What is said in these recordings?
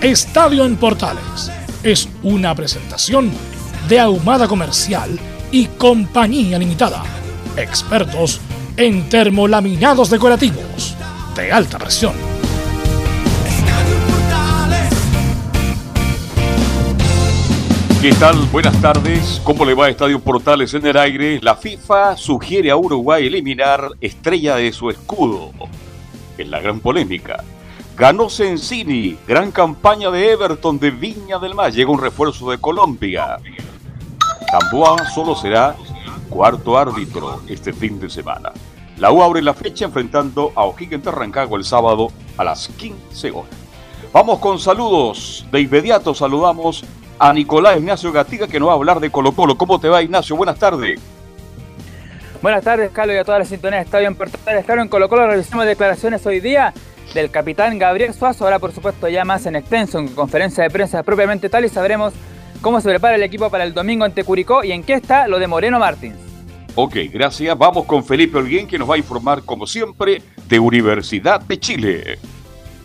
Estadio en Portales es una presentación de Ahumada Comercial y Compañía Limitada. Expertos en termolaminados decorativos de alta presión. ¿Qué tal? Buenas tardes. ¿Cómo le va a Estadio Portales en el aire? La FIFA sugiere a Uruguay eliminar estrella de su escudo. En la gran polémica. Ganó Sensini, gran campaña de Everton de Viña del Mar. Llega un refuerzo de Colombia. Gamboa solo será cuarto árbitro este fin de semana. La U abre la fecha enfrentando a O'Higgins de Rancagua el sábado a las 15 horas. Vamos con saludos. De inmediato saludamos a Nicolás Ignacio Gatiga que nos va a hablar de Colo Colo. ¿Cómo te va Ignacio? Buenas tardes. Buenas tardes, Carlos, y a toda la sintonía de Estadio en Portales. Claro, en Colo Colo revisamos declaraciones hoy día del capitán Gabriel Suazo. Ahora, por supuesto, ya más en extenso, en conferencia de prensa propiamente tal, y sabremos cómo se prepara el equipo para el domingo ante Curicó y en qué está lo de Moreno Martins. Ok, gracias. Vamos con Felipe Holguín que nos va a informar, como siempre, de Universidad de Chile.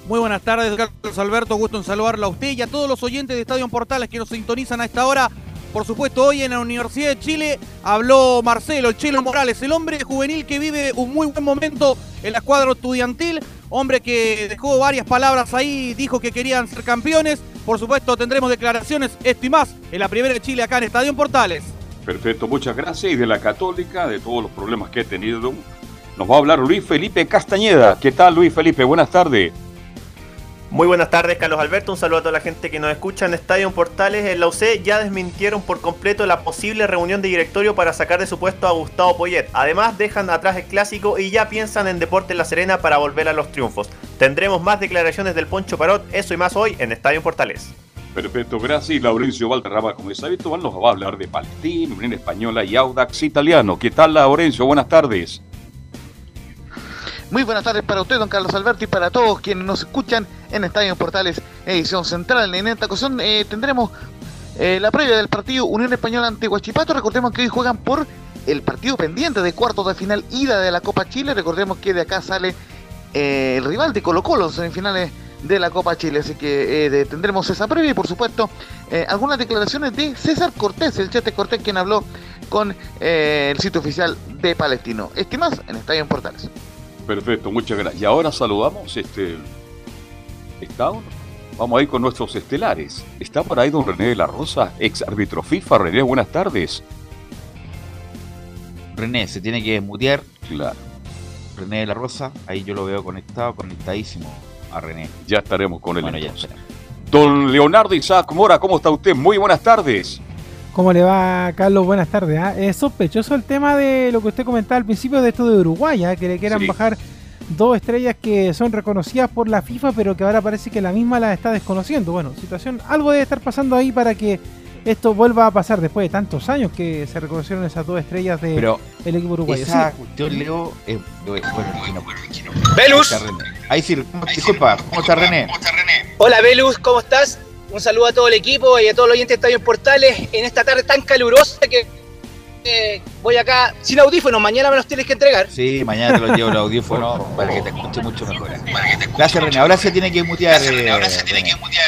Muy buenas tardes, Carlos Alberto. Gusto en saludarlo a usted y a todos los oyentes de Estadio Portales que nos sintonizan a esta hora. Por supuesto, hoy en la Universidad de Chile habló Marcelo, el Chelo Morales, el hombre juvenil que vive un muy buen momento en la escuadra estudiantil. Hombre que dejó varias palabras ahí, dijo que querían ser campeones. Por supuesto, tendremos declaraciones, esto y más, en la primera de Chile acá en Estadio Portales. Perfecto, muchas gracias. Y de la Católica, de todos los problemas que he tenido, nos va a hablar Luis Felipe Castañeda. ¿Qué tal, Luis Felipe? Buenas tardes. Muy buenas tardes, Carlos Alberto. Un saludo a toda la gente que nos escucha en Estadio Portales. En la UC ya desmintieron por completo la posible reunión de directorio para sacar de su puesto a Gustavo Poyet. Además, dejan atrás el clásico y ya piensan en Deportes La Serena para volver a los triunfos. Tendremos más declaraciones del Poncho Parot, eso y más hoy en Estadio Portales. Perfecto, gracias. Laurencio Valderrama, como es habitual, nos va a hablar de Palestina, Unión Española y Audax Italiano. ¿Qué tal, Laurencio? Buenas tardes. Muy buenas tardes para usted, don Carlos Alberto, y para todos quienes nos escuchan en Estadio Portales, edición central. En esta ocasión eh, tendremos eh, la previa del partido Unión Española ante Huachipato. Recordemos que hoy juegan por el partido pendiente de cuartos de final ida de la Copa Chile. Recordemos que de acá sale eh, el rival de Colo Colo en semifinales de la Copa Chile. Así que tendremos esa previa y por supuesto algunas declaraciones de César Cortés, el Chete Cortés, quien habló con el sitio oficial de Palestino. Estimas en Estadio Portales. Perfecto, muchas gracias. Y ahora saludamos este. Vamos a ir con nuestros estelares. Está por ahí don René de la Rosa, ex árbitro FIFA. René, buenas tardes. René, se tiene que mutear. Claro. René de la Rosa, ahí yo lo veo conectado, conectadísimo a René. Ya estaremos con él. Bueno, ya. Don Leonardo Isaac Mora, ¿cómo está usted? Muy buenas tardes. ¿Cómo le va, Carlos? Buenas tardes. ¿ah? Es sospechoso el tema de lo que usted comentaba al principio de esto de Uruguay, ¿ah? que le quieran Sí. bajar dos estrellas que son reconocidas por la FIFA, pero que ahora parece que la misma las está desconociendo. Bueno, situación, algo debe estar pasando ahí para que esto vuelva a pasar después de tantos años que se reconocieron esas dos estrellas del Pero equipo uruguayo. esa Sí. cuestión, Leo, es bueno, aquí no. Velus. Ahí sí, ¿cómo- disculpa, ¿cómo está René? Hola Velus, ¿cómo estás? Un saludo a todo el equipo y a todos los oyentes de Estadio Portales en esta tarde tan calurosa que eh, voy acá sin audífonos, mañana me los tienes que entregar. Sí, mañana te lo llevo el audífono para que te escuche mucho mejor. Gracias, René. Ahora se tiene que mutear. eh, René. Se escucha,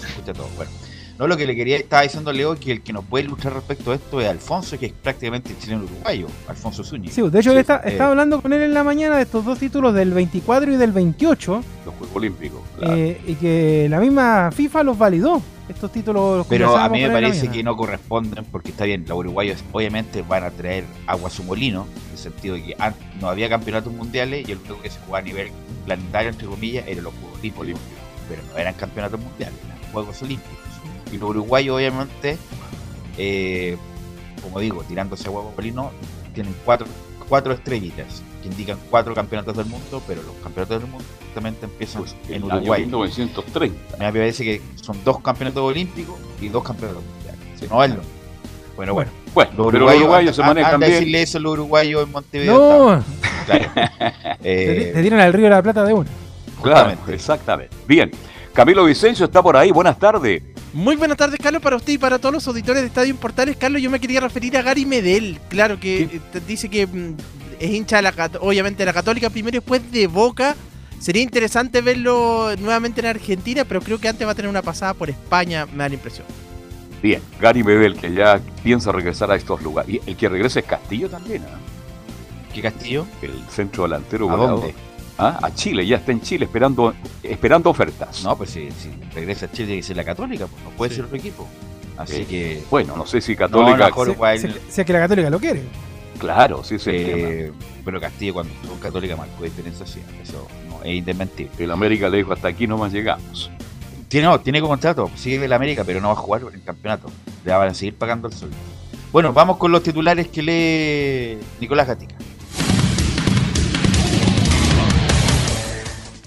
se escucha todo. Bueno. No, lo que le quería, estaba diciendo Leo que el que nos puede ilustrar respecto a esto es Alfonso, que es prácticamente el chileno uruguayo, Alfonso Zúñiga. Sí, de hecho, Sí, está, eh, estaba hablando con él en la mañana de estos dos títulos del 24 y del 28, Los Juegos Olímpicos. claro. eh, y que la misma FIFA los validó. Estos títulos los Pero a mí me parece que no corresponden porque está bien, los uruguayos obviamente van a traer agua a su molino, en el sentido de que an- no había campeonatos mundiales y el único que se jugaba a nivel planetario, entre comillas, eran los Juegos Olímpicos. Pero no eran campeonatos mundiales, eran Juegos Olímpicos. Y los uruguayos obviamente, eh, como digo, tirándose agua a molino, tienen cuatro, cuatro estrellitas que indican cuatro campeonatos del mundo, pero los campeonatos del mundo justamente empiezan Pues en el año Uruguay. 1930. A mí me parece que son dos campeonatos olímpicos y dos campeonatos mundiales. No es lo- Bueno, bueno. Bueno, Los pero los uruguayos se a- manejan bien. decirle eso a los uruguayos en Montevideo. No, Claro. te, Eh, te tiran al río de la Plata de una. Claro, exactamente. Bien. Camilo Vicencio está por ahí. Buenas tardes. Muy buenas tardes, Carlos, para usted y para todos los auditores de Estadio Portales. Carlos, yo me quería referir a Gary Medel. Claro que eh, dice que mm, es hincha de la, obviamente de la Católica primero y después de Boca. Sería interesante verlo nuevamente en Argentina, pero creo que antes va a tener una pasada por España, me da la impresión. Bien. Gary Bebel, que ya piensa regresar a estos lugares. Y el que regresa es Castillo también, ¿ah? ¿Qué Castillo? El centro delantero. ¿A goleador. dónde? Ah, A Chile, ya está en Chile esperando, esperando ofertas. No, pues si, si regresa a Chile tiene que ser la Católica, pues no puede Sí. ser otro equipo. Así Eh, que. Bueno, no sé si No, Católica. a lo mejor Si, si- es que la Católica lo quiere. Claro, sí, sí. eh, pero Castillo cuando estuvo en Católica marcó diferencia, sí. Eso no, es indesmentible. El América le dijo hasta aquí nomás llegamos. Tiene, no, tiene contrato, sigue en la América, pero no va a jugar en el campeonato. Le van a seguir pagando el sueldo. Bueno, vamos con los titulares que lee Nicolás Gatica.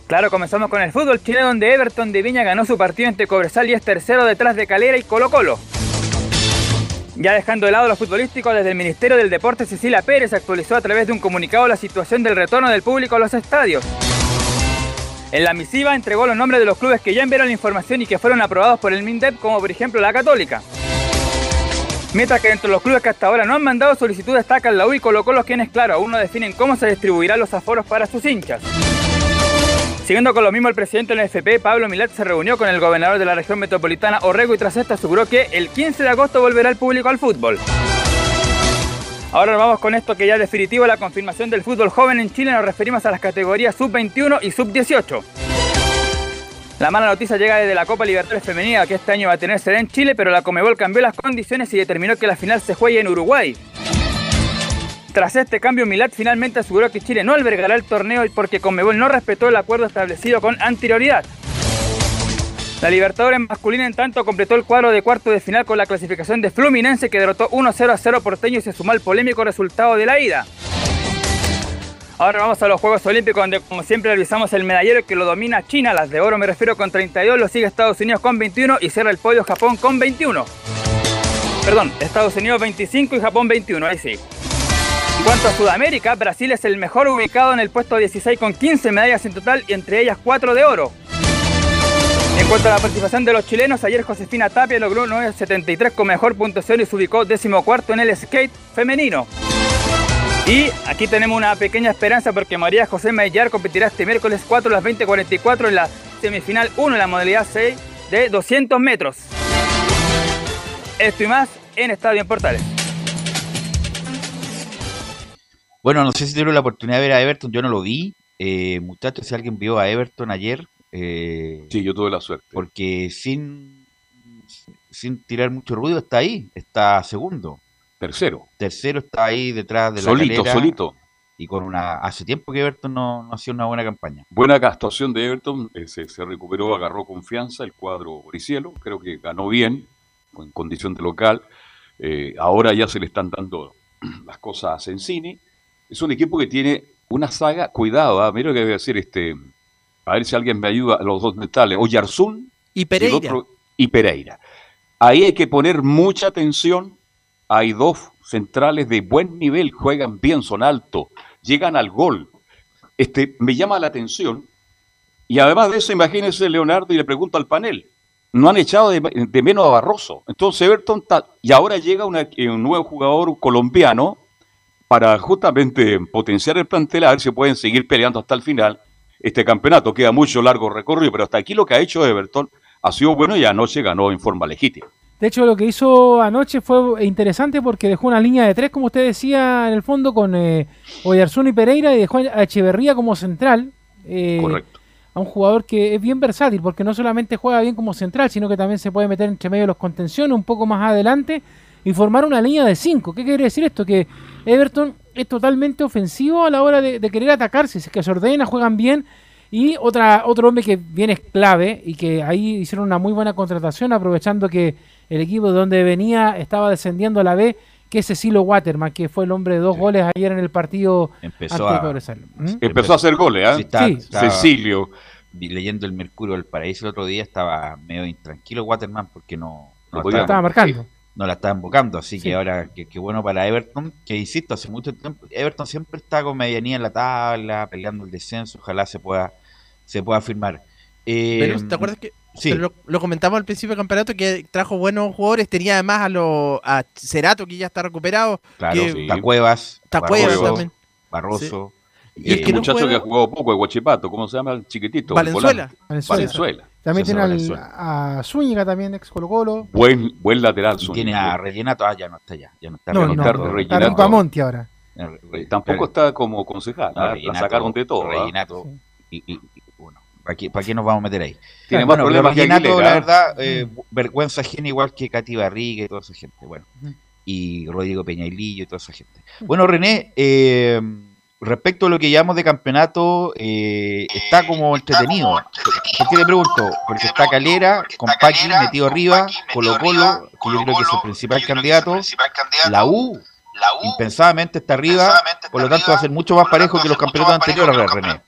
Claro, comenzamos con el fútbol chileno donde Everton de Viña ganó su partido entre Cobresal y es tercero detrás de Calera y Colo Colo. Ya dejando de lado lo futbolístico, desde el Ministerio del Deporte Cecilia Pérez actualizó a través de un comunicado la situación del retorno del público a los estadios. En la misiva entregó los nombres de los clubes que ya enviaron la información y que fueron aprobados por el MINDEP, como por ejemplo la Católica. Mientras que entre los clubes que hasta ahora no han mandado solicitud destacan la U y Colo Colo, quienes claro aún no definen cómo se distribuirán los aforos para sus hinchas. Siguiendo con lo mismo, el presidente de la FP, Pablo Milat, se reunió con el gobernador de la región metropolitana, Orrego, y tras esto aseguró que el 15 de agosto volverá el público al fútbol. Ahora nos vamos con esto que ya es definitivo, la confirmación del fútbol joven en Chile. Nos referimos a las categorías sub-21 y sub-18. La mala noticia llega desde la Copa Libertadores Femenina, que este año va a tener sede en Chile, pero la Comebol cambió las condiciones y determinó que la final se juegue en Uruguay. Tras este cambio, Milat finalmente aseguró que Chile no albergará el torneo porque Conmebol no respetó el acuerdo establecido con anterioridad. La Libertadores masculina en tanto completó el cuadro de cuarto de final con la clasificación de Fluminense que derrotó 1-0 a 0 porteño y se sumó al polémico resultado de la ida. Ahora vamos a los Juegos Olímpicos donde como siempre revisamos el medallero que lo domina China, las de oro me refiero con 32, lo sigue Estados Unidos con 21 y cierra el podio Japón con 21. Perdón, Estados Unidos 25 y Japón 21, ahí sí. En cuanto a Sudamérica, Brasil es el mejor ubicado en el puesto 16 con 15 medallas en total y entre ellas 4 de oro. En cuanto a la participación de los chilenos, ayer Josefina Tapia logró 9.73 con mejor puntuación y se ubicó decimocuarto en el skate femenino. Y aquí tenemos una pequeña esperanza porque María José Mellar competirá este miércoles 4 a las 20.44 en la semifinal 1 en la modalidad 6 de 200 metros. Esto y más en Estadio en Portales. Bueno, no sé si tuvieron la oportunidad de ver a Everton, yo no lo vi. Eh, muchachos, si alguien vio a Everton ayer, eh, Sí, yo tuve la suerte. porque sin, sin tirar mucho ruido está ahí, está segundo. Tercero. Tercero está ahí detrás de la Solito, solito. Y con una hace tiempo que Everton no, no hacía una buena campaña. Buena actuación de Everton, eh, se, se recuperó, agarró confianza el cuadro Boricielo, creo que ganó bien, en condición de local. Eh, ahora ya se le están dando las cosas a Sensini. Es un equipo que tiene una saga, cuidado, ah, mira lo que voy a decir, este, a ver si alguien me ayuda, a los dos mentales, Oyarzún Y Pereira. otro- y Pereira. Ahí hay que poner mucha atención. Hay dos centrales de buen nivel, juegan bien, son altos, llegan al gol. Este, me llama la atención. Y además de eso, imagínense Leonardo y le pregunto al panel. No han echado de, de menos a Barroso. Entonces Everton está- y ahora llega una- un nuevo jugador colombiano para justamente potenciar el plantel, a ver si pueden seguir peleando hasta el final. Este campeonato queda mucho largo recorrido, pero hasta aquí lo que ha hecho Everton ha sido bueno y anoche ganó en forma legítima. De hecho, lo que hizo anoche fue interesante porque dejó una línea de tres, como usted decía, en el fondo, con eh, Oyarzún y Pereira, y dejó a Echeverría como central. Eh, Correcto. A un jugador que es bien versátil, porque no solamente juega bien como central, sino que también se puede meter entre medio de los contenciones, un poco más adelante, y formar una línea de cinco. ¿Qué quiere decir esto? Que Everton es totalmente ofensivo a la hora de, de querer atacarse, es que se ordena, juegan bien. Y otra, otro hombre que viene es clave y que ahí hicieron una muy buena contratación, aprovechando que el equipo de donde venía estaba descendiendo a la B, que es Cecilio Waterman, que fue el hombre de dos goles ayer en el partido Empezó ante a-. ¿Mm? Empezó a hacer goles, ¿ah? Sí, está- Sí. estaba- Cecilio. leyendo el Mercurio del Paraíso el otro día estaba medio intranquilo Waterman porque no, no, No podía- estaba- Estaba marcando. No la está invocando, así Sí. que ahora que bueno para Everton, que insisto, hace mucho tiempo, Everton siempre está con medianía en la tabla, peleando el descenso, ojalá se pueda, se pueda firmar. Eh, Pero, ¿Te acuerdas que Sí, lo, lo comentamos al principio del campeonato que trajo buenos jugadores? Tenía además a los a Cerato que ya está recuperado, claro, que- Sí. Tacuevas, Tacuevas Barroso. también, Barroso, Y que no muchacho juega- que ha jugado poco, el Guachipato, ¿cómo se llama el chiquitito? el Valenzuela. Valenzuela. Valenzuela. También tiene Valenzuela. a Zúñiga también, ex Colo Colo. Buen, buen lateral. y Zúñiga. tiene a Rellenato, ah, ya no está ya, ya no está No, no, está Amonti ahora. Eh, Eh, Tampoco está como concejal. no, ¿ah? La Rellenato, sacaron de todo. ¿ah? Rellenato, y, y- y, bueno, ¿para qué, para qué nos vamos a meter ahí? Tiene más problemas que Aguilera, la verdad, eh, vergüenza ajena igual que Katy Barriga y toda esa gente. Bueno, Ujú. y Rodrigo Peñailillo y toda esa gente. Bueno, René, eh, respecto a lo que llamamos de campeonato, eh, está como entretenido. ¿Por qué te pregunto? Porque está Calera, con Paqui metido arriba, Colo Colo, que yo creo que es el principal candidato, la U, impensadamente está arriba, por lo tanto va a ser mucho más parejo que los campeonatos anteriores, René.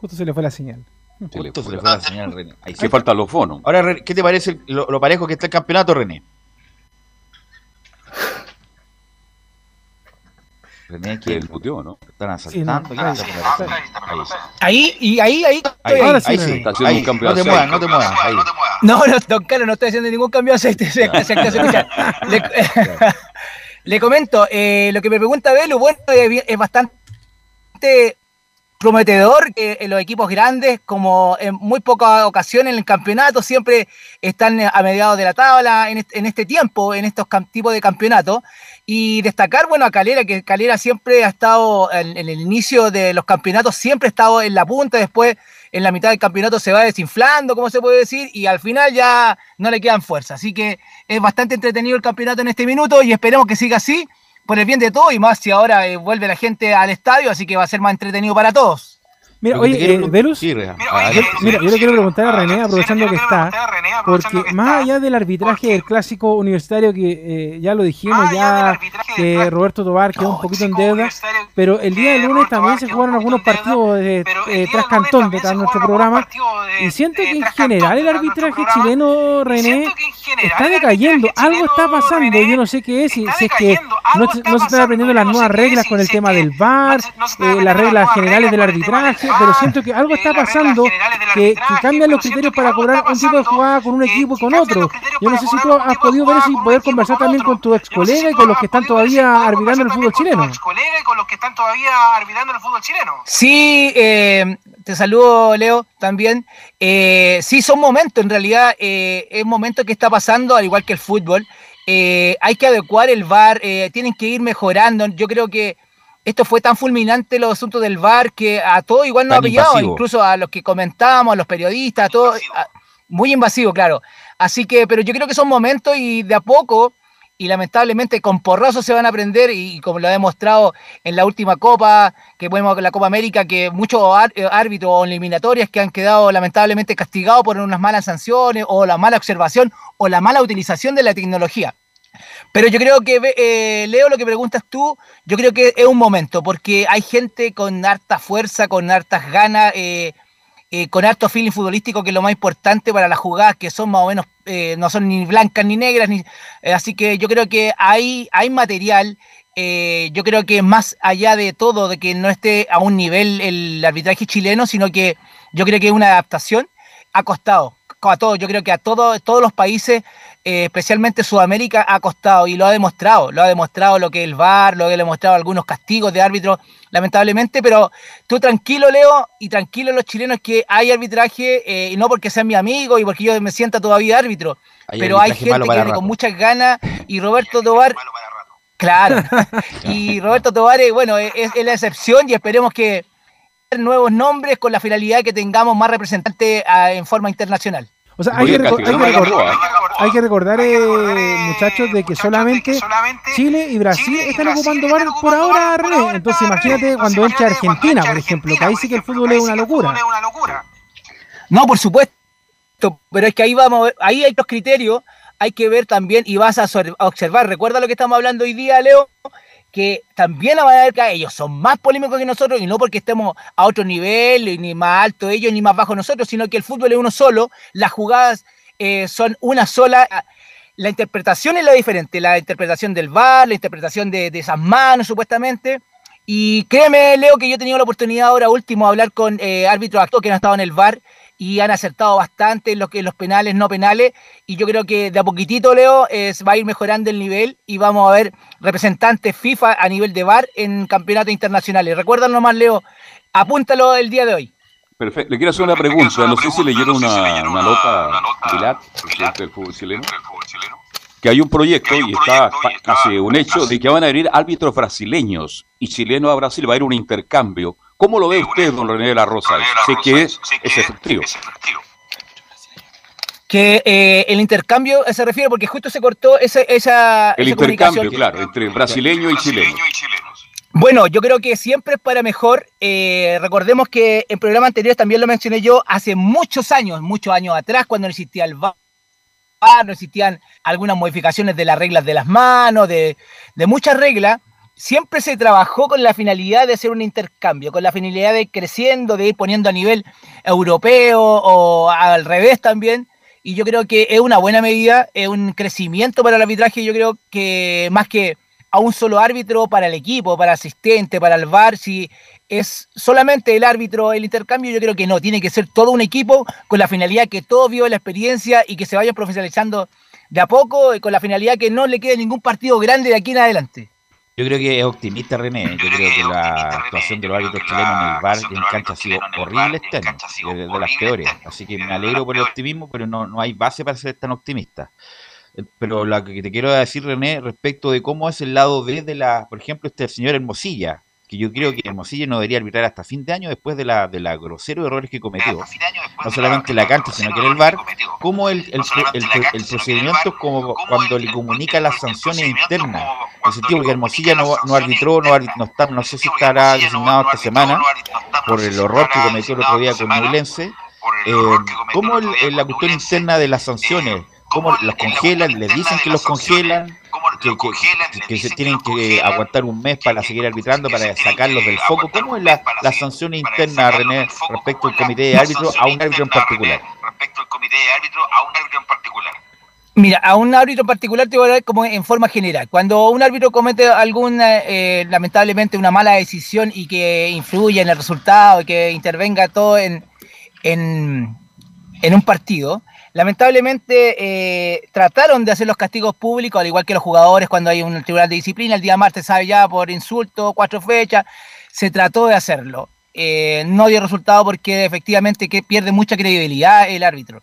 Justo se le fue la señal. Se Justo se le fue la señal, René. Ahí Hace sí. falta los fonos. Ahora, René, ¿qué te parece lo, lo parejo que está el campeonato, René? René, que El puteó, ¿no? están Sí, no, asaltando. ¿qué ahí, ahí. Ahí. Ahí, y ahí, ahí. Ahí, estoy Ahora ahí. sí, ahí René. sí. Está haciendo Ahí, un cambio no te muevas, no te muevas. Ahí. No, no, don Carlos, no estoy haciendo ningún cambio de aceite. Se, se alcanza a escuchar. Le, le comento, eh, lo que me pregunta Belu, bueno, es, bastante prometedor que en los equipos grandes, como en muy pocas ocasiones en el campeonato, siempre están a mediados de la tabla en este, en este tiempo, en estos tipos de campeonatos. Y destacar, bueno, a Calera, que Calera siempre ha estado en, el inicio de los campeonatos, siempre ha estado en la punta, después en la mitad del campeonato se va desinflando, como se puede decir, y al final ya no le quedan fuerzas. Así que es bastante entretenido el campeonato en este minuto y esperemos que siga así, por el bien de todos, y más si ahora eh, vuelve la gente al estadio, así que va a ser más entretenido para todos. Mira, que te oye, eh, Velus, Sí, mira, yo le quiero preguntar a René, aprovechando que está, porque más allá del arbitraje del clásico universitario que eh, ya lo dijimos, ya que Roberto Tobar quedó un poquito en deuda, pero el día del lunes también se jugaron algunos partidos de eh, tras Cantón, de nuestro programa, y siento que en general el arbitraje chileno, René, está decayendo, algo está pasando, yo no sé qué es, si, si es que no, se- no se están aprendiendo las nuevas reglas con el tema del VAR, eh, las reglas generales del arbitraje, pero siento que algo está pasando que, que cambian los criterios para cobrar un tipo de jugada con un equipo y con otro. Yo no sé si tú has podido ver eso y poder conversar también con tu ex colega y con los que están todavía arbitrando el fútbol chileno. Sí, eh, te saludo, Leo, también. Eh, sí, son momentos, en realidad, eh, es momento que está pasando, al igual que el fútbol. Eh, hay que adecuar el VAR, eh, tienen que ir mejorando. Yo creo que esto fue tan fulminante los asuntos del VAR que a todos igual nos ha pillado, invasivo. incluso a los que comentábamos, a los periodistas, a todos. a- muy invasivo, claro. Así que, pero yo creo que son momentos y de a poco, y lamentablemente con porrazos se van a aprender, y, como lo ha demostrado en la última Copa, que vemos la Copa América, que muchos eh, árbitros o eliminatorias que han quedado lamentablemente castigados por unas malas sanciones, o la mala observación, o la mala utilización de la tecnología. Pero yo creo que, eh, Leo, lo que preguntas tú, yo creo que es un momento, porque hay gente con harta fuerza, con hartas ganas, eh, eh, con harto feeling futbolístico, que es lo más importante para las jugadas, que son más o menos, no son ni blancas ni negras, ni, así que yo creo que hay, hay material, yo creo que más allá de todo, de que no esté a un nivel el arbitraje chileno, sino que yo creo que es una adaptación, ha costado a todos, yo creo que a todos, todos los países eh, especialmente Sudamérica, ha costado y lo ha demostrado. Lo ha demostrado lo que es el VAR, lo que ha demostrado algunos castigos de árbitros, lamentablemente. Pero tú tranquilo, Leo, y tranquilo los chilenos que hay arbitraje, eh, y no porque sea mi amigo y porque yo me sienta todavía árbitro, pero hay gente que viene con muchas ganas y Roberto Tobar. Claro. y Roberto Tobar, bueno, es, es la excepción y esperemos que nuevos nombres con la finalidad de que tengamos más representantes ah, en forma internacional. O sea, hay que, hay, que recordar, eh, muchachos, de que solamente Chile y Brasil están ocupando bar por ahora, René. Entonces, imagínate cuando entre Argentina, por ejemplo, que ahí sí que el fútbol es una locura. No, por supuesto, pero es que ahí vamos, ahí hay dos criterios, hay que ver también y vas a observar. Recuerda lo que estamos hablando hoy día, Leo, que también van a ver que ellos son más polémicos que nosotros y no porque estemos a otro nivel, ni más alto ellos ni más bajo nosotros, sino que el fútbol es uno solo, las jugadas eh, son una sola. La interpretación es la diferente, la interpretación del VAR, la interpretación de, esas manos supuestamente. Y créeme, Leo, que yo he tenido la oportunidad ahora último de hablar con eh, árbitros actores que han estado en el VAR y han acertado bastante en lo que los penales, no penales, y yo creo que de a poquitito, Leo, es, va a ir mejorando el nivel y vamos a ver representantes FIFA a nivel de VAR en campeonatos internacionales. Recuerdan nomás, Leo, apúntalo el día de hoy. Perfecto. Le quiero hacer una pregunta. No sé si leyeron una, una nota, Pilar, presidente del fútbol chileno, que hay un proyecto y está casi un hecho de que van a venir árbitros brasileños y chilenos a Brasil. Va a haber un intercambio ¿Cómo lo ve usted, don René de la Rosa? Sé que es, efectivo. Que eh, el intercambio se refiere porque justo se cortó esa, esa El intercambio, claro, entre brasileño y chileno. Bueno, yo creo que siempre es para mejor. Eh, recordemos que en programas anteriores también lo mencioné yo, hace muchos años, muchos años atrás, cuando no existía el VAR, no existían algunas modificaciones de las reglas de las manos, de, de muchas reglas siempre se trabajó con la finalidad de hacer un intercambio, con la finalidad de ir creciendo, de ir poniendo a nivel europeo o al revés también. Y yo creo que es una buena medida, es un crecimiento para el arbitraje. Yo creo que más que a un solo árbitro para el equipo, para asistente, para el VAR, si es solamente el árbitro el intercambio, yo creo que no, tiene que ser todo un equipo con la finalidad que todos vio la experiencia y que se vayan profesionalizando de a poco, con la finalidad que no le quede ningún partido grande de aquí en adelante. Yo creo que es optimista René. Yo, creo, que, la actuación de los árbitros chilenos en el bar en cancha ha sido horrible este año, de, de, las peores. Así que me alegro por el optimismo, pero no, no hay base para ser tan optimista. Eh, pero lo que te quiero decir, René, respecto de cómo es el lado B de la, por ejemplo, este señor Hermosilla, que yo creo que Hermosilla no debería arbitrar hasta fin de año después de la de la grosero errores que cometió. No solamente la cancha, sino que en el bar, como el, el, el, procedimiento como cuando le comunica las sanciones internas. En el sentido que Hermosilla no, no arbitró, no, no, está, no sé si estará designado esta semana por el horror que cometió el otro día con Nublense. Eh, ¿Cómo la cuestión interna de las sanciones? ¿Cómo los congelan? ¿Les dicen que los congelan? Que, se tienen que aguantar un mes para seguir arbitrando, para sacarlos del foco. ¿Cómo es la, la sanción interna, René, respecto al comité de árbitro a un árbitro en particular? Respecto al comité de árbitro a un árbitro en particular. Mira, a un árbitro en particular te voy a dar como en forma general. Cuando un árbitro comete alguna, eh, lamentablemente, una mala decisión y que influye en el resultado y que intervenga todo en, en, en un partido, Lamentablemente eh, trataron de hacer los castigos públicos, al igual que los jugadores cuando hay un tribunal de disciplina, el día martes sabe ya por insulto, cuatro fechas, se trató de hacerlo. Eh, no dio resultado porque efectivamente que pierde mucha credibilidad el árbitro.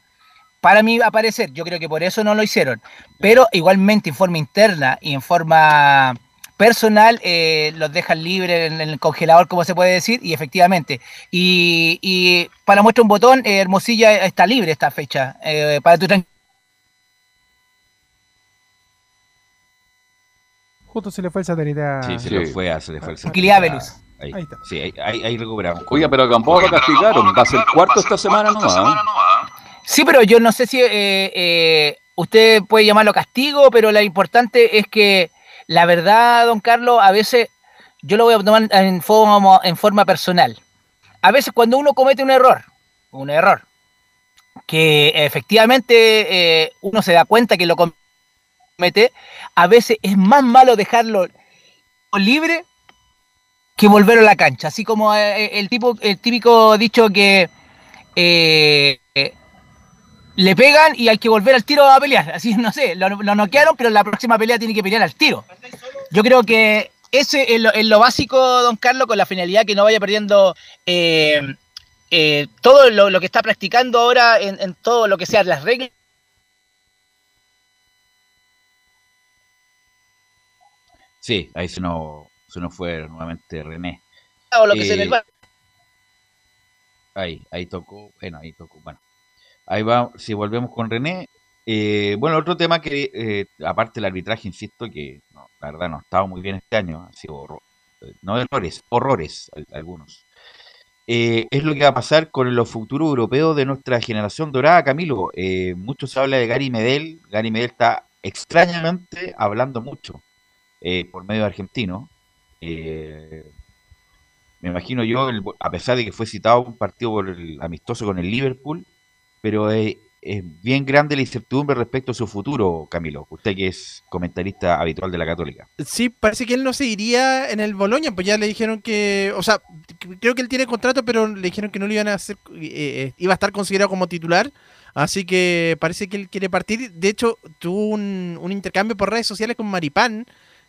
Para mí, aparecer, yo creo que por eso no lo hicieron. Pero igualmente en forma interna y en forma personal eh, los dejan libres en el congelador, como se puede decir, y efectivamente. Y, para muestra un botón, eh, Hermosilla está libre esta fecha. Eh, para tu Justo se le fue el satélite Sí, se le fue, se le fue el. Velus. Ahí, ahí, está. Sí, ahí, ahí, recuperamos. Oiga, pero tampoco lo castigaron. Va a ser cuarto esta semana nomás. Sí, pero yo no sé si usted puede llamarlo castigo, pero lo importante es que la verdad, don Carlos, a veces yo lo voy a tomar en forma, en forma personal. A veces cuando uno comete un error, un error, que efectivamente eh, uno se da cuenta que lo comete, a veces es más malo dejarlo libre que volverlo a la cancha. Así como eh, el, tipo, el típico dicho que eh, le pegan y hay que volver al tiro a pelear. Así, no sé, lo, lo noquearon, pero la próxima pelea tiene que pelear al tiro. Yo creo que ese es lo, es lo básico, don Carlos, con la finalidad que no vaya perdiendo eh, eh, todo lo, lo que está practicando ahora en, en todo lo que sea las reglas. Sí, ahí se nos, se nos fue nuevamente René. o lo que Eh. Ahí, ahí tocó, bueno, ahí tocó, bueno. Ahí va, si volvemos con René. eh, bueno, otro tema que, eh, aparte del arbitraje, insisto, que la verdad no ha estado muy bien este año, ha sido horror, no errores, horrores al- algunos. Eh, es lo que va a pasar con los futuros europeos de nuestra generación dorada, Camilo. Mucho se habla de Gary Medel. Gary Medel está extrañamente hablando mucho por medio argentino. Me imagino yo, a pesar de que fue citado un partido por el amistoso con el Liverpool, pero eh, es bien grande la incertidumbre respecto a su futuro, Camilo. Usted que es comentarista habitual de la Católica. Sí, parece que él no se iría en el Boloña, pues ya le dijeron que, o sea, creo que él tiene contrato, pero le dijeron que no le iban a hacer, eh, eh, iba a estar considerado como titular, así que parece que él quiere partir. De hecho, tuvo un, un intercambio por redes sociales con Maripán,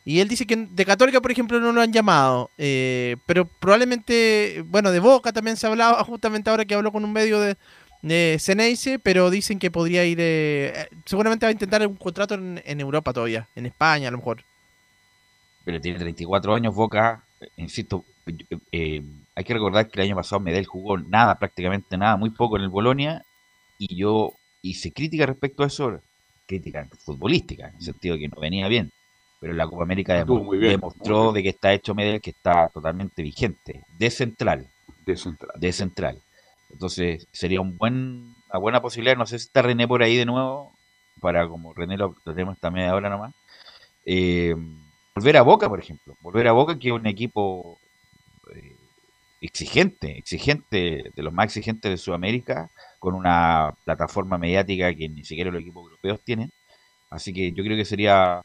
y él dice que de Católica, por ejemplo, no lo han llamado, eh, pero probablemente, bueno, de Boca también se hablaba, justamente ahora que habló con un medio de, de Ceneice, pero dicen que podría ir, eh, eh, seguramente va a intentar un contrato en, en Europa todavía, en España a lo mejor. Pero tiene 34 años, Boca, insisto, eh, hay que recordar que el año pasado Medel jugó nada, prácticamente nada, muy poco en el Bolonia, y yo hice crítica respecto a eso, crítica futbolística, en el sentido de que no venía bien, pero en la Copa América demo- bien, demostró muy bien. de que está hecho Medel, que está totalmente vigente, de central, De central. de central. Entonces sería un buen, una buena posibilidad, no sé si está René por ahí de nuevo, para como René lo, tenemos esta media hora nomás, eh, volver a Boca, por ejemplo, volver a Boca que es un equipo eh, exigente, exigente, de los más exigentes de Sudamérica, con una plataforma mediática que ni siquiera los equipos europeos tienen, así que yo creo que sería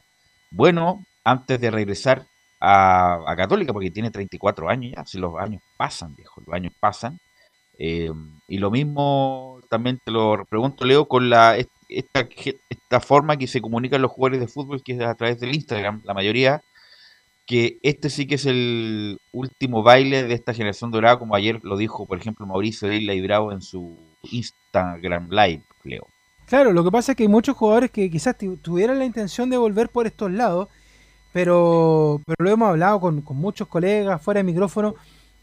bueno antes de regresar a, a Católica, porque tiene 34 años ya, si los años pasan, viejo, los años pasan, eh, y lo mismo también te lo pregunto, Leo, con la est- esta, esta forma que se comunican los jugadores de fútbol, que es a través del Instagram, la mayoría, que este sí que es el último baile de esta generación dorada, como ayer lo dijo, por ejemplo, Mauricio Isla y Bravo en su Instagram Live, Leo. Claro, lo que pasa es que hay muchos jugadores que quizás tu- tuvieran la intención de volver por estos lados, pero, pero lo hemos hablado con, con muchos colegas fuera de micrófono,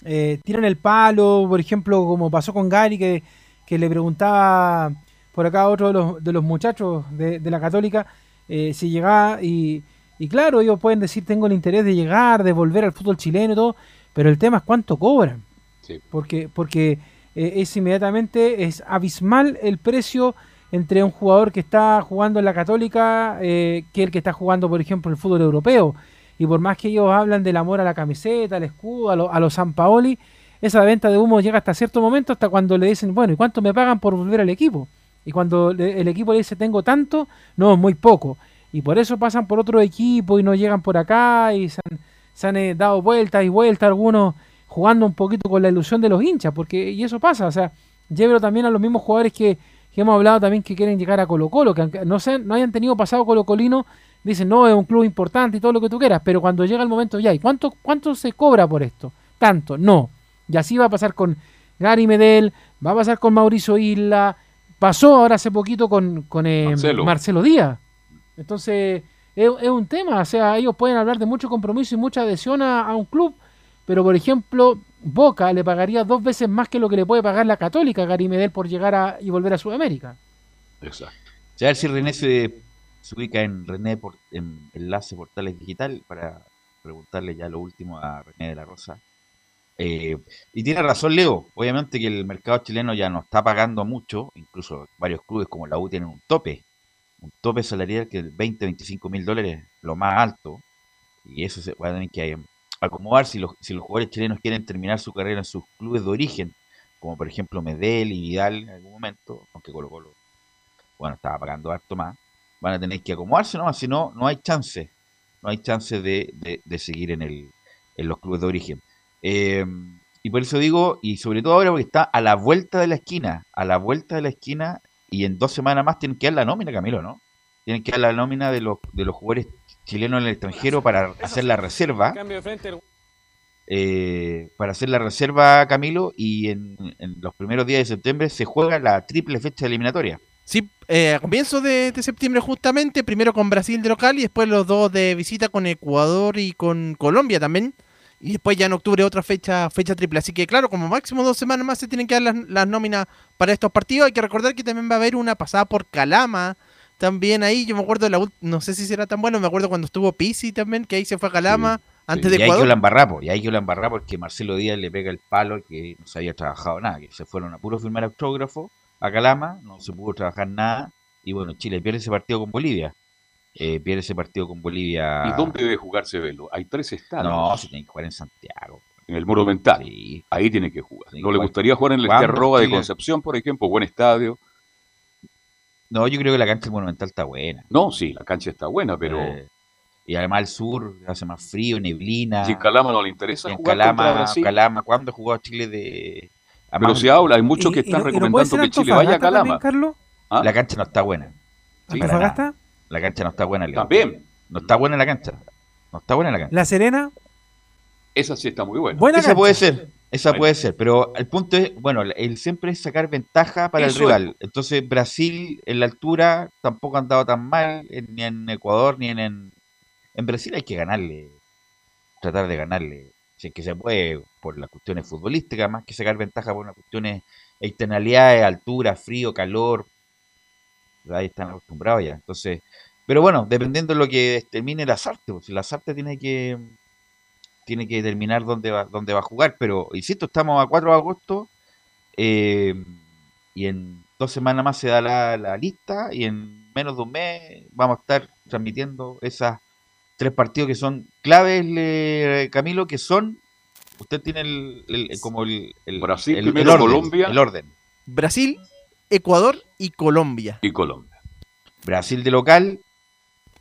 eh, tiran el palo, por ejemplo, como pasó con Gary, que, que le preguntaba por acá a otro de los, de los muchachos de, de la Católica eh, si llegaba, y, y claro, ellos pueden decir tengo el interés de llegar, de volver al fútbol chileno y todo, pero el tema es cuánto cobran Sí. porque porque eh, es inmediatamente es abismal el precio entre un jugador que está jugando en la Católica eh, que el que está jugando por ejemplo el fútbol europeo y por más que ellos hablan del amor a la camiseta al escudo a, lo- a los San Paoli esa venta de humo llega hasta cierto momento hasta cuando le dicen bueno y cuánto me pagan por volver al equipo y cuando el equipo le dice tengo tanto no muy poco. Y por eso pasan por otro equipo y no llegan por acá y se han, se han, eh, dado vueltas y vueltas algunos jugando un poquito con la ilusión de los hinchas, porque y eso pasa, o sea, llevo también a los mismos jugadores que, hemos hablado también que quieren llegar a Colo Colo, que no, sean, no hayan tenido pasado Colo Colino, dicen, no, es un club importante y todo lo que tú quieras, pero cuando llega el momento, ya, ¿y cuánto, cuánto se cobra por esto? Tanto, no. Y así va a pasar con Gary Medel, va a pasar con Mauricio Isla, pasó ahora hace poquito con, con eh, Marcelo. Marcelo Díaz. Entonces, es, es un tema, o sea, ellos pueden hablar de mucho compromiso y mucha adhesión a, a un club, pero por ejemplo, Boca le pagaría dos veces más que lo que le puede pagar la Católica a Gary Medel por llegar a, y volver a Sudamérica. Exacto. Ya a ver si René se, se ubica en René por, en Enlace Portales Digital para preguntarle ya lo último a René de la Rosa. Eh, y tiene razón Leo, obviamente que el mercado chileno ya no está pagando mucho, incluso varios clubes como la U tienen un tope, un tope salarial que es 20, 25 mil dólares, lo más alto, y eso se va a tener que eh, acomodar si los, si los jugadores chilenos quieren terminar su carrera en sus clubes de origen, como por ejemplo Medel y Vidal en algún momento, aunque Colo Colo, bueno, estaba pagando harto más, van a tener que acomodarse, ¿no? Si no, no hay chance, no hay chance de, de- de seguir en, el, en los clubes de origen. Eh, y por eso digo, y sobre todo ahora porque está a la vuelta de la esquina, a la vuelta de la esquina y en dos semanas más tienen que dar la nómina, Camilo, ¿no? Tienen que dar la nómina de los, de los jugadores chilenos en el extranjero para hacer la reserva. Eh, para hacer la reserva, Camilo, y en, en los primeros días de septiembre se juega la triple fecha eliminatoria. Sí, eh, a comienzos de, de septiembre justamente, primero con Brasil de local y después los dos de visita con Ecuador y con Colombia también. Y después ya en octubre otra fecha fecha triple. Así que claro, como máximo dos semanas más se tienen que dar las, las nóminas para estos partidos. Hay que recordar que también va a haber una pasada por Calama. También ahí, yo me acuerdo, de la, no sé si será tan bueno, me acuerdo cuando estuvo Pisi también, que ahí se fue a Calama antes y de hay que Ecuador. embarrar, y hay que la embarrar porque Marcelo Díaz le pega el palo que no se había trabajado nada, que se fueron a puro firmar autógrafo a Calama, no se pudo trabajar nada, y bueno, Chile pierde ese partido con Bolivia. Eh, pierde ese partido con Bolivia. ¿Y dónde debe jugarse Velo? Hay tres estadios. No, se tiene que jugar en Santiago. En el Monumental. Sí. Ahí tiene que jugar. ¿No le gustaría jugar en el ¿Cuándo Algarroba de? Concepción, por ejemplo? Buen estadio. No, yo creo que la cancha del Monumental está buena. No, sí, la cancha está buena, pero Eh, y además el sur hace más frío, neblina. si en Calama no le interesa Y en jugar Calama, Brasil. Calama, ¿cuándo jugó Chile de...? Pero además, se habla, hay muchos que ¿Y- y están y no recomendando que Chile vaya a también, Calama. Carlos? ¿Ah? La cancha no está buena. Sí. La cancha no está buena, Leo. También, No está buena la cancha. No está buena la cancha. ¿La Serena? esa sí está muy buena. Buena Esa cancha. puede ser. Esa puede ser. Pero el punto es, bueno, el siempre es sacar ventaja para Eso el rival. Entonces Brasil en la altura tampoco ha andado tan mal, en- ni en Ecuador, ni en, en... En Brasil hay que ganarle. Tratar de ganarle. Si es que se puede, por las cuestiones futbolísticas, más que sacar ventaja por las cuestiones externalidades, altura, frío, calor. Ahí están acostumbrados ya. Entonces, pero bueno, dependiendo de lo que termine la Sarte, pues, la Sarte tiene que tiene que determinar dónde va, dónde va a jugar, pero insisto, estamos a 4 de agosto eh, y en dos semanas más se da la, la lista y en menos de un mes vamos a estar transmitiendo esas tres partidos que son claves, Camilo, que son, usted tiene el, el- como el, el- Brasil el- primero, el orden, Colombia. el orden. Brasil, Ecuador y Colombia. Y Colombia. Brasil de local,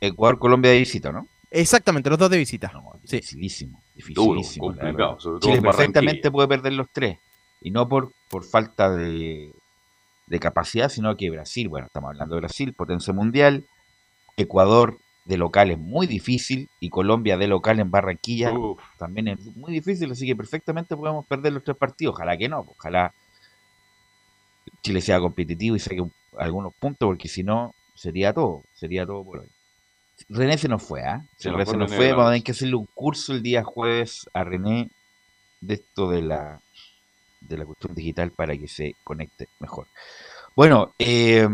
Ecuador, Colombia de visita, ¿no? Exactamente, los dos de visita. No, Sí. dificilísimo, Duro, dificilísimo. complicado. verdad. Sobre todo Chile perfectamente puede perder los tres. Y no por, por falta de, de capacidad, sino que Brasil, bueno, estamos hablando de Brasil, potencia mundial. Ecuador de local es muy difícil. Y Colombia de local en Barranquilla Uf, también es muy difícil. Así que perfectamente podemos perder los tres partidos. Ojalá que no. Ojalá Chile sea competitivo y saque un- algunos puntos, porque si no, sería todo. Sería todo por hoy. René se nos fue, ¿ah? Se nos René fue se nos René fue. de Vamos a tener que hacerle un curso el día jueves a René de esto de la de la cuestión digital para que se conecte mejor. Bueno, eh,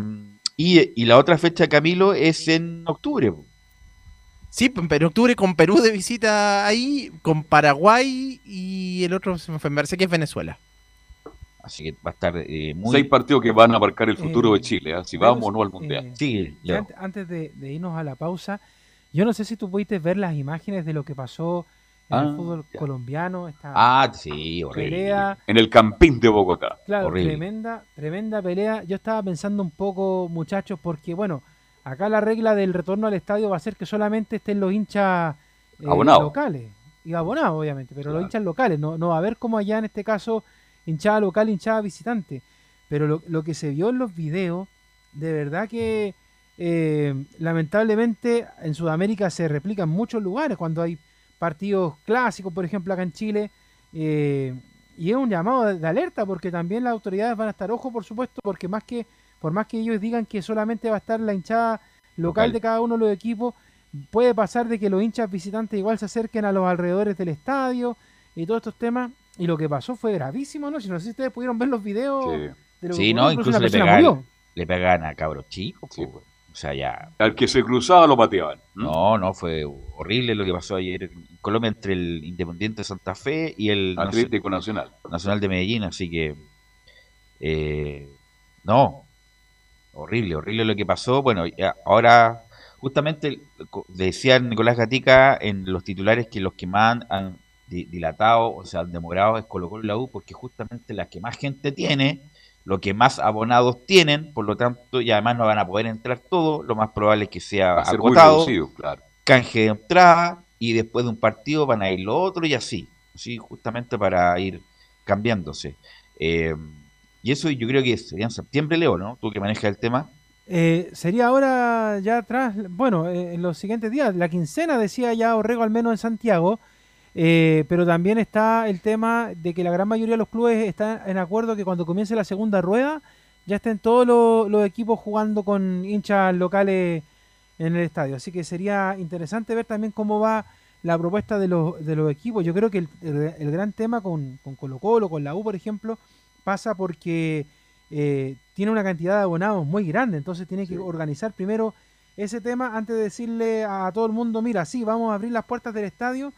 y, y la otra fecha, Camilo, es en octubre. Sí, en octubre con Perú de visita ahí, con Paraguay y el otro se me parece que es Venezuela. Así que va a estar eh, muy... Seis partidos que van a marcar el futuro Eh, de Chile, ¿ah? si vamos o no al Mundial. eh, Sí, Ya antes de, de irnos a la pausa, yo no sé si tú pudiste ver las imágenes de lo que pasó en el Ah, fútbol ya. colombiano, esta Ah, sí, horrible. pelea, En el Campín de Bogotá. claro, horrible. tremenda, tremenda pelea. Yo estaba pensando un poco, muchachos, porque bueno, acá la regla del retorno al estadio va a ser que solamente estén los hinchas eh, locales y abonados, obviamente, pero los hinchas locales, no, no va a haber como allá en este caso hinchada local, hinchada visitante. Pero lo, lo que se vio en los videos, de verdad que eh, lamentablemente en Sudamérica se replica en muchos lugares cuando hay partidos clásicos, por ejemplo acá en Chile. eh, y es un llamado de alerta porque también las autoridades van a estar ojo, por supuesto, porque más que por más que ellos digan que solamente va a estar la hinchada local, Local. de cada uno de los equipos, puede pasar de que los hinchas visitantes igual se acerquen a los alrededores del estadio y todos estos temas. Y lo que pasó fue gravísimo, ¿no? Si no sé si ustedes pudieron ver los videos Sí. de lo que Sí, ocurrió, no, incluso le murió. Le pegan a cabros chicos. Sí, pues. O sea, ya... Al que se cruzaba lo pateaban. ¿no? No, no, fue horrible lo que pasó ayer en Colombia entre el Independiente de Santa Fe y el Atlético Nacional. Nacional de Medellín, así que eh, no, horrible, horrible lo que pasó. Bueno, ya, ahora justamente decía Nicolás Gatica en los titulares que los que más han, han di- dilatado, o sea, han demorado es Colo Colo y la U, porque justamente la que más gente tiene, lo que más abonados tienen, por lo tanto, y además no van a poder entrar todos, lo más probable es que sea acotado claro. canje de entrada y después de un partido van a ir lo otro y así, así justamente para ir cambiándose. Eh, Y eso yo creo que sería en septiembre, Leo, ¿no? Tú que manejas el tema. Eh, sería ahora ya atrás, bueno, eh, en los siguientes días, la quincena decía ya Orrego al menos en Santiago, eh, pero también está el tema de que la gran mayoría de los clubes están en acuerdo que cuando comience la segunda rueda ya estén todos los, equipos jugando con hinchas locales en el estadio. Así que sería interesante ver también cómo va la propuesta de los, de los equipos. Yo creo que el, el- el gran tema con, con Colo Colo, con la U, por ejemplo, pasa porque eh, tiene una cantidad de abonados muy grande. Entonces tiene que organizar primero ese tema antes de decirle a, todo el mundo, mira, sí, vamos a abrir las puertas del estadio,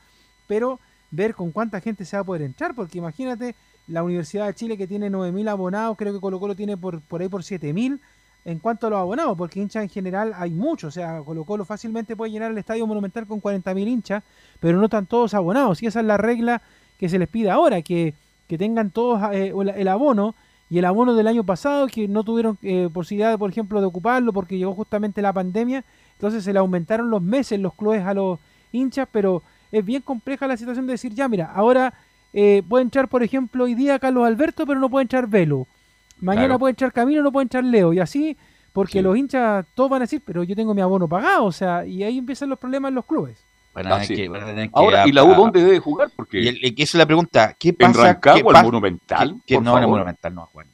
pero ver con cuánta gente se va a poder entrar. Porque imagínate, la Universidad de Chile que tiene 9.000 abonados, creo que Colo Colo tiene por, por ahí por 7.000 en cuanto a los abonados, porque hinchas en general hay muchos, o sea, Colo Colo fácilmente puede llenar el estadio monumental con 40.000 hinchas, pero no están todos abonados, y esa es la regla que se les pide ahora, que, que tengan todos eh, el, abono, y el abono del año pasado, que no tuvieron eh, posibilidad, por ejemplo, de ocuparlo porque llegó justamente la pandemia, entonces se le aumentaron los meses los clubes a los hinchas, pero es bien compleja la situación de decir, ya mira, ahora eh, puede entrar, por ejemplo, hoy día Carlos Alberto, pero no puede entrar Velo. Mañana Claro. puede entrar Camilo, no puede entrar Leo. Y así, porque Sí. los hinchas todos van a decir, pero yo tengo mi abono pagado. O sea, y ahí empiezan los problemas en los clubes. Van a tener Así que- es. van a tener que Ahora, ¿y la a- U dónde debe jugar? Porque Y el- y esa es la pregunta. ¿Qué en pasa? Rancagua, qué el pasa- Monumental, que- no, en el. Monumental no favor.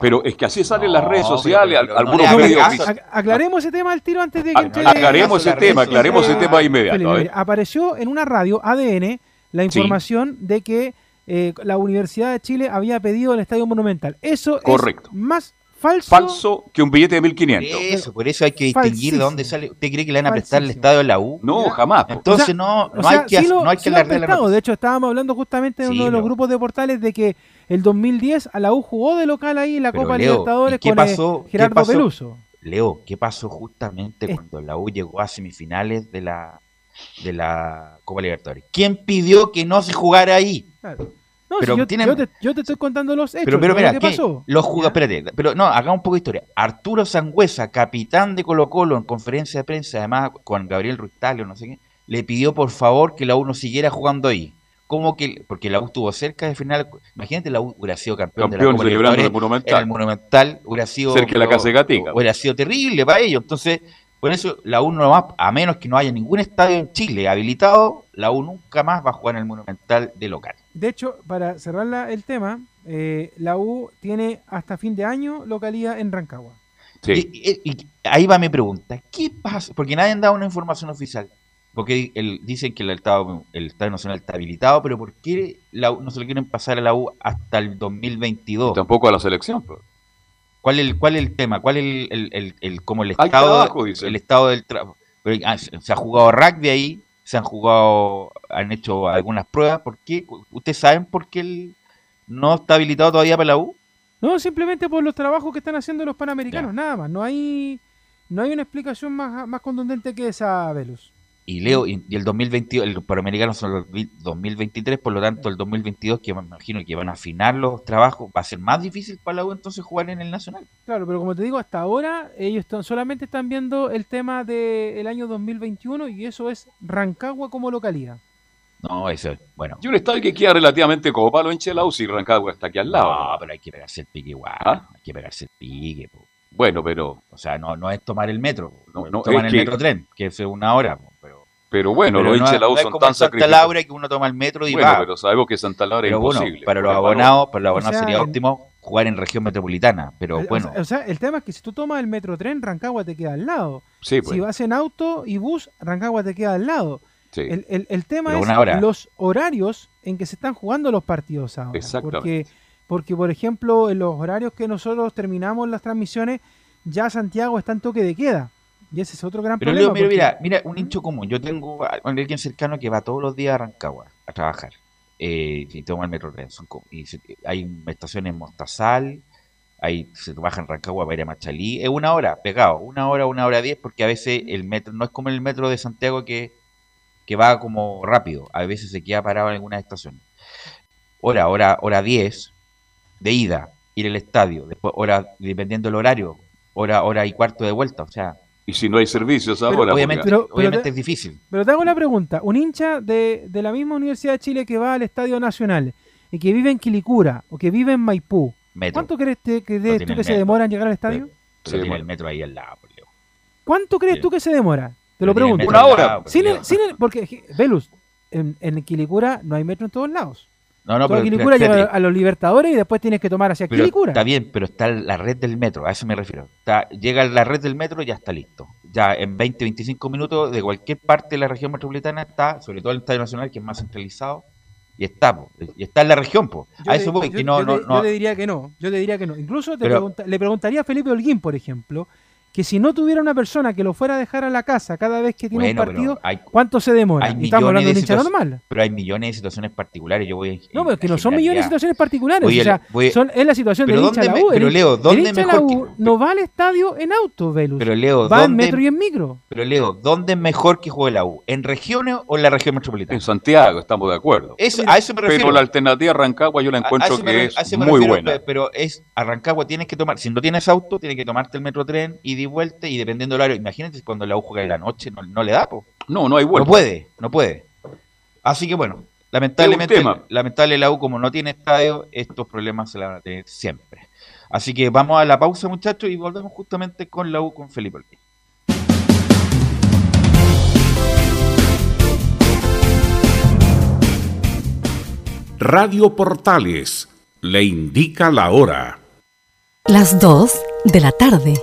Pero es que así salen las redes sociales, pero- al- pero no algunos medios. aclaremos ese tema al tiro antes de que entre- Aclaremos ese tema, aclaremos ese tema de inmediato. Apareció en una radio ADN la información de que eh, la Universidad de Chile había pedido el Estadio Monumental. Eso Correcto. es más falso. Falso que un billete de 1500. Eso, por eso hay que distinguir de dónde sale. ¿Usted cree que le van a prestar el Falsísimo. estadio a la U? No, Ya. jamás. po. Entonces O sea, no, O no sea, hay que, sí lo, no hay sí que lo han alargar la noticia. De hecho, estábamos hablando justamente en Sí, uno de los grupos de portales de que el 2010 a la U jugó de local ahí en la Pero, Copa Leo, Libertadores ¿y qué con pasó? eh, ¿Qué Gerardo pasó? Peluso. Leo, ¿qué pasó justamente Es- cuando la U llegó a semifinales de la de la Copa Libertadores? ¿Quién pidió que no se jugara ahí? Claro. No, Pero si yo, tienen- yo te, yo te estoy contando los hechos. Pero, pero mira, ¿qué ¿qué? pasó? los jugadores, espérate, pero no, hagamos un poco de historia. Arturo Sangüesa, capitán de Colo Colo en conferencia de prensa, además con Gabriel Ruiz Tagle, no sé qué, le pidió por favor que la U no siguiera jugando ahí. ¿Cómo que? Porque la U estuvo cerca de final. Imagínate, la U hubiera sido campeón, de la Campeón Copa el Libertadores, en el Monumental. Monumental, hubiera sido. Cerca de la casa de Gatica. Hubiera sido terrible para ellos. Entonces, por eso la U no va, a menos que no haya ningún estadio en Chile habilitado, la U nunca más va a jugar en el Monumental de local. De hecho, para cerrar la- el tema, eh, la U tiene hasta fin de año localidad en Rancagua. Sí. Y, y- y ahí va mi pregunta. ¿Qué pasa? Porque nadie han dado una información oficial. Porque el- dicen que el Estado, el Estado Nacional está habilitado, pero ¿por qué la U- no se le quieren pasar a la U hasta el 2022? Tampoco a la selección. pues. ¿Cuál es el, cuál es el tema? ¿Cuál es el, el, el- el- como el estado, trabajo, el estado del trabajo? Se ha jugado rugby ahí, se han jugado, han hecho algunas pruebas. ¿Por qué? ¿Ustedes saben por qué el- no está habilitado todavía para la U? No, simplemente por los trabajos que están haciendo los panamericanos, Ya. nada más. No hay, no hay una explicación más, más contundente que esa, Velus. Y Leo, y, y el 2022, el Panamericano son los vi- 2023, por lo tanto el 2022, que me imagino que van a afinar los trabajos, va a ser más difícil para la U entonces jugar en el Nacional. Claro, pero como te digo, hasta ahora ellos están- solamente están viendo el tema del año 2021 y eso es Rancagua como localidad. No, eso es, bueno. Y un estadio que queda relativamente como palo en Chelau si Rancagua está aquí al lado. No, pero hay que pegarse el pique igual, ¿Ah? hay que pegarse el pique. po. Bueno, pero, O sea, no, no es tomar el metro, No, no, es el que- metro tren, que es una hora. po, Pero, pero bueno, pero los no, hinchas de la U son tan en Santa sacrificados. Laura que uno toma el metro y Bueno, va. pero sabemos que Santa Laura es bueno, imposible. para los abonados, para los abonados sea, sería en- óptimo jugar en región metropolitana, pero O- o bueno. sea- O sea, el tema es que si tú tomas el metro tren, Rancagua te queda al lado. Sí, pues. Si vas en auto y bus, Rancagua te queda al lado. sí. El, el- el tema es hora. los horarios en que se están jugando los partidos ahora. Exactamente. Porque, porque, por ejemplo, en los horarios que nosotros terminamos las transmisiones, ya Santiago está en toque de queda. Y ese es otro gran Pero problema. Mira, porque- mira, mira, un hincho común. Yo tengo a alguien cercano que va todos los días a Rancagua a trabajar. Eh, y toma el metro y se- hay estaciones en Mostazal, hay, se baja en Rancagua para ir a Machalí. Es una hora, pegado, una hora, una hora diez, porque a veces el metro, no es como el metro de Santiago que, que va como rápido. A veces se queda parado en algunas estaciones. Hora, hora, hora diez de ida, ir al estadio. Después, hora, dependiendo del horario, hora, hora y cuarto de vuelta. O sea, Y si no hay servicios Pero ahora, obviamente, Pero- pero obviamente te- es difícil. Pero te hago una pregunta. Un hincha de, de la misma Universidad de Chile que va al Estadio Nacional y que vive en Quilicura o que vive en Maipú Metro. ¿Cuánto crees te- que, No crees tiene tú que se demora en llegar al estadio? Sí, tiene el metro ahí al lado. ¿Cuánto crees Sí. tú que se demora? Te lo pregunto. Una hora. lado, Sin el- sin el- porque, Velus, en, en Quilicura no hay metro en todos lados. No, no, pero, Quilicura espérate. a los Libertadores y después tienes que tomar hacia Pero Quilicura. está bien, pero está la red del metro, a eso me refiero. Está, llega la red del metro y ya está listo. Ya en 20, 25 minutos de cualquier parte de la región metropolitana está, sobre todo el Estadio Nacional, que es más centralizado, y está, po, y está en la región, po. Yo a eso voy, yo- que no, yo no, te- no- yo te diría que no. Yo te diría que no. Incluso te Pero- pregunta- le preguntaría a Felipe Holguín, por ejemplo, que si no tuviera una persona que lo fuera a dejar a la casa cada vez que tiene Bueno, un partido, hay, ¿cuánto se demora? hay Y estamos hablando de de hincha normal. pero hay millones de situaciones particulares. Yo voy en- No, pero que la no son millones de situaciones particulares. Voy o sea, voy- son, es la situación del hincha de la ¿dónde U. me- El pero Leo, el ¿dónde hincha de la mejor U que- no va al estadio en auto, Velus. Pero Leo, va en ¿dónde, metro y en micro. pero Leo, ¿dónde es mejor que juegue la U? ¿En regiones o en la región metropolitana? En Santiago estamos de acuerdo. Eso, a eso me refiero. Pero la alternativa Rancagua yo la A- a encuentro me que es a muy refiero, buena. pe- Pero es a Rancagua tienes que tomar, si no tienes auto, tienes que tomarte el metro tren y de vuelta y dependiendo del horario. Imagínate cuando la U juega en la noche, no, no le da, po. No, no hay no vuelta. puede, no puede. Así que bueno, lamentablemente, lamentable la U como no tiene estadio, estos problemas se la van a tener siempre. Así que vamos a la pausa, muchachos, y volvemos justamente con la U con Felipe Olguín. Radio Portales le indica la hora. Las 2 de la tarde,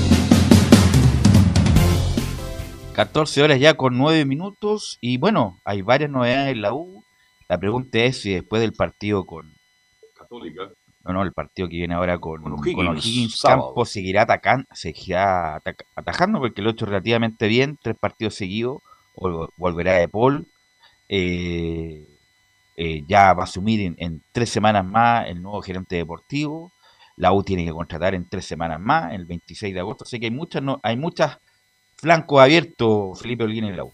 14 horas ya con 9 minutos y bueno, hay varias novedades en la U. La pregunta es si después del partido con Católica. no, no, el partido que viene ahora con, Con O'Higgins. Campos seguirá atacando, seguirá ataca- atajando porque lo ha hecho relativamente bien, tres partidos seguidos, vol- volverá de Paul, eh, eh, ya va a asumir en, en tres semanas más el nuevo gerente deportivo, la U tiene que contratar en tres semanas más, el 26 de agosto, así que hay muchas, no, hay muchas flancos abiertos, Felipe Olguín en la U.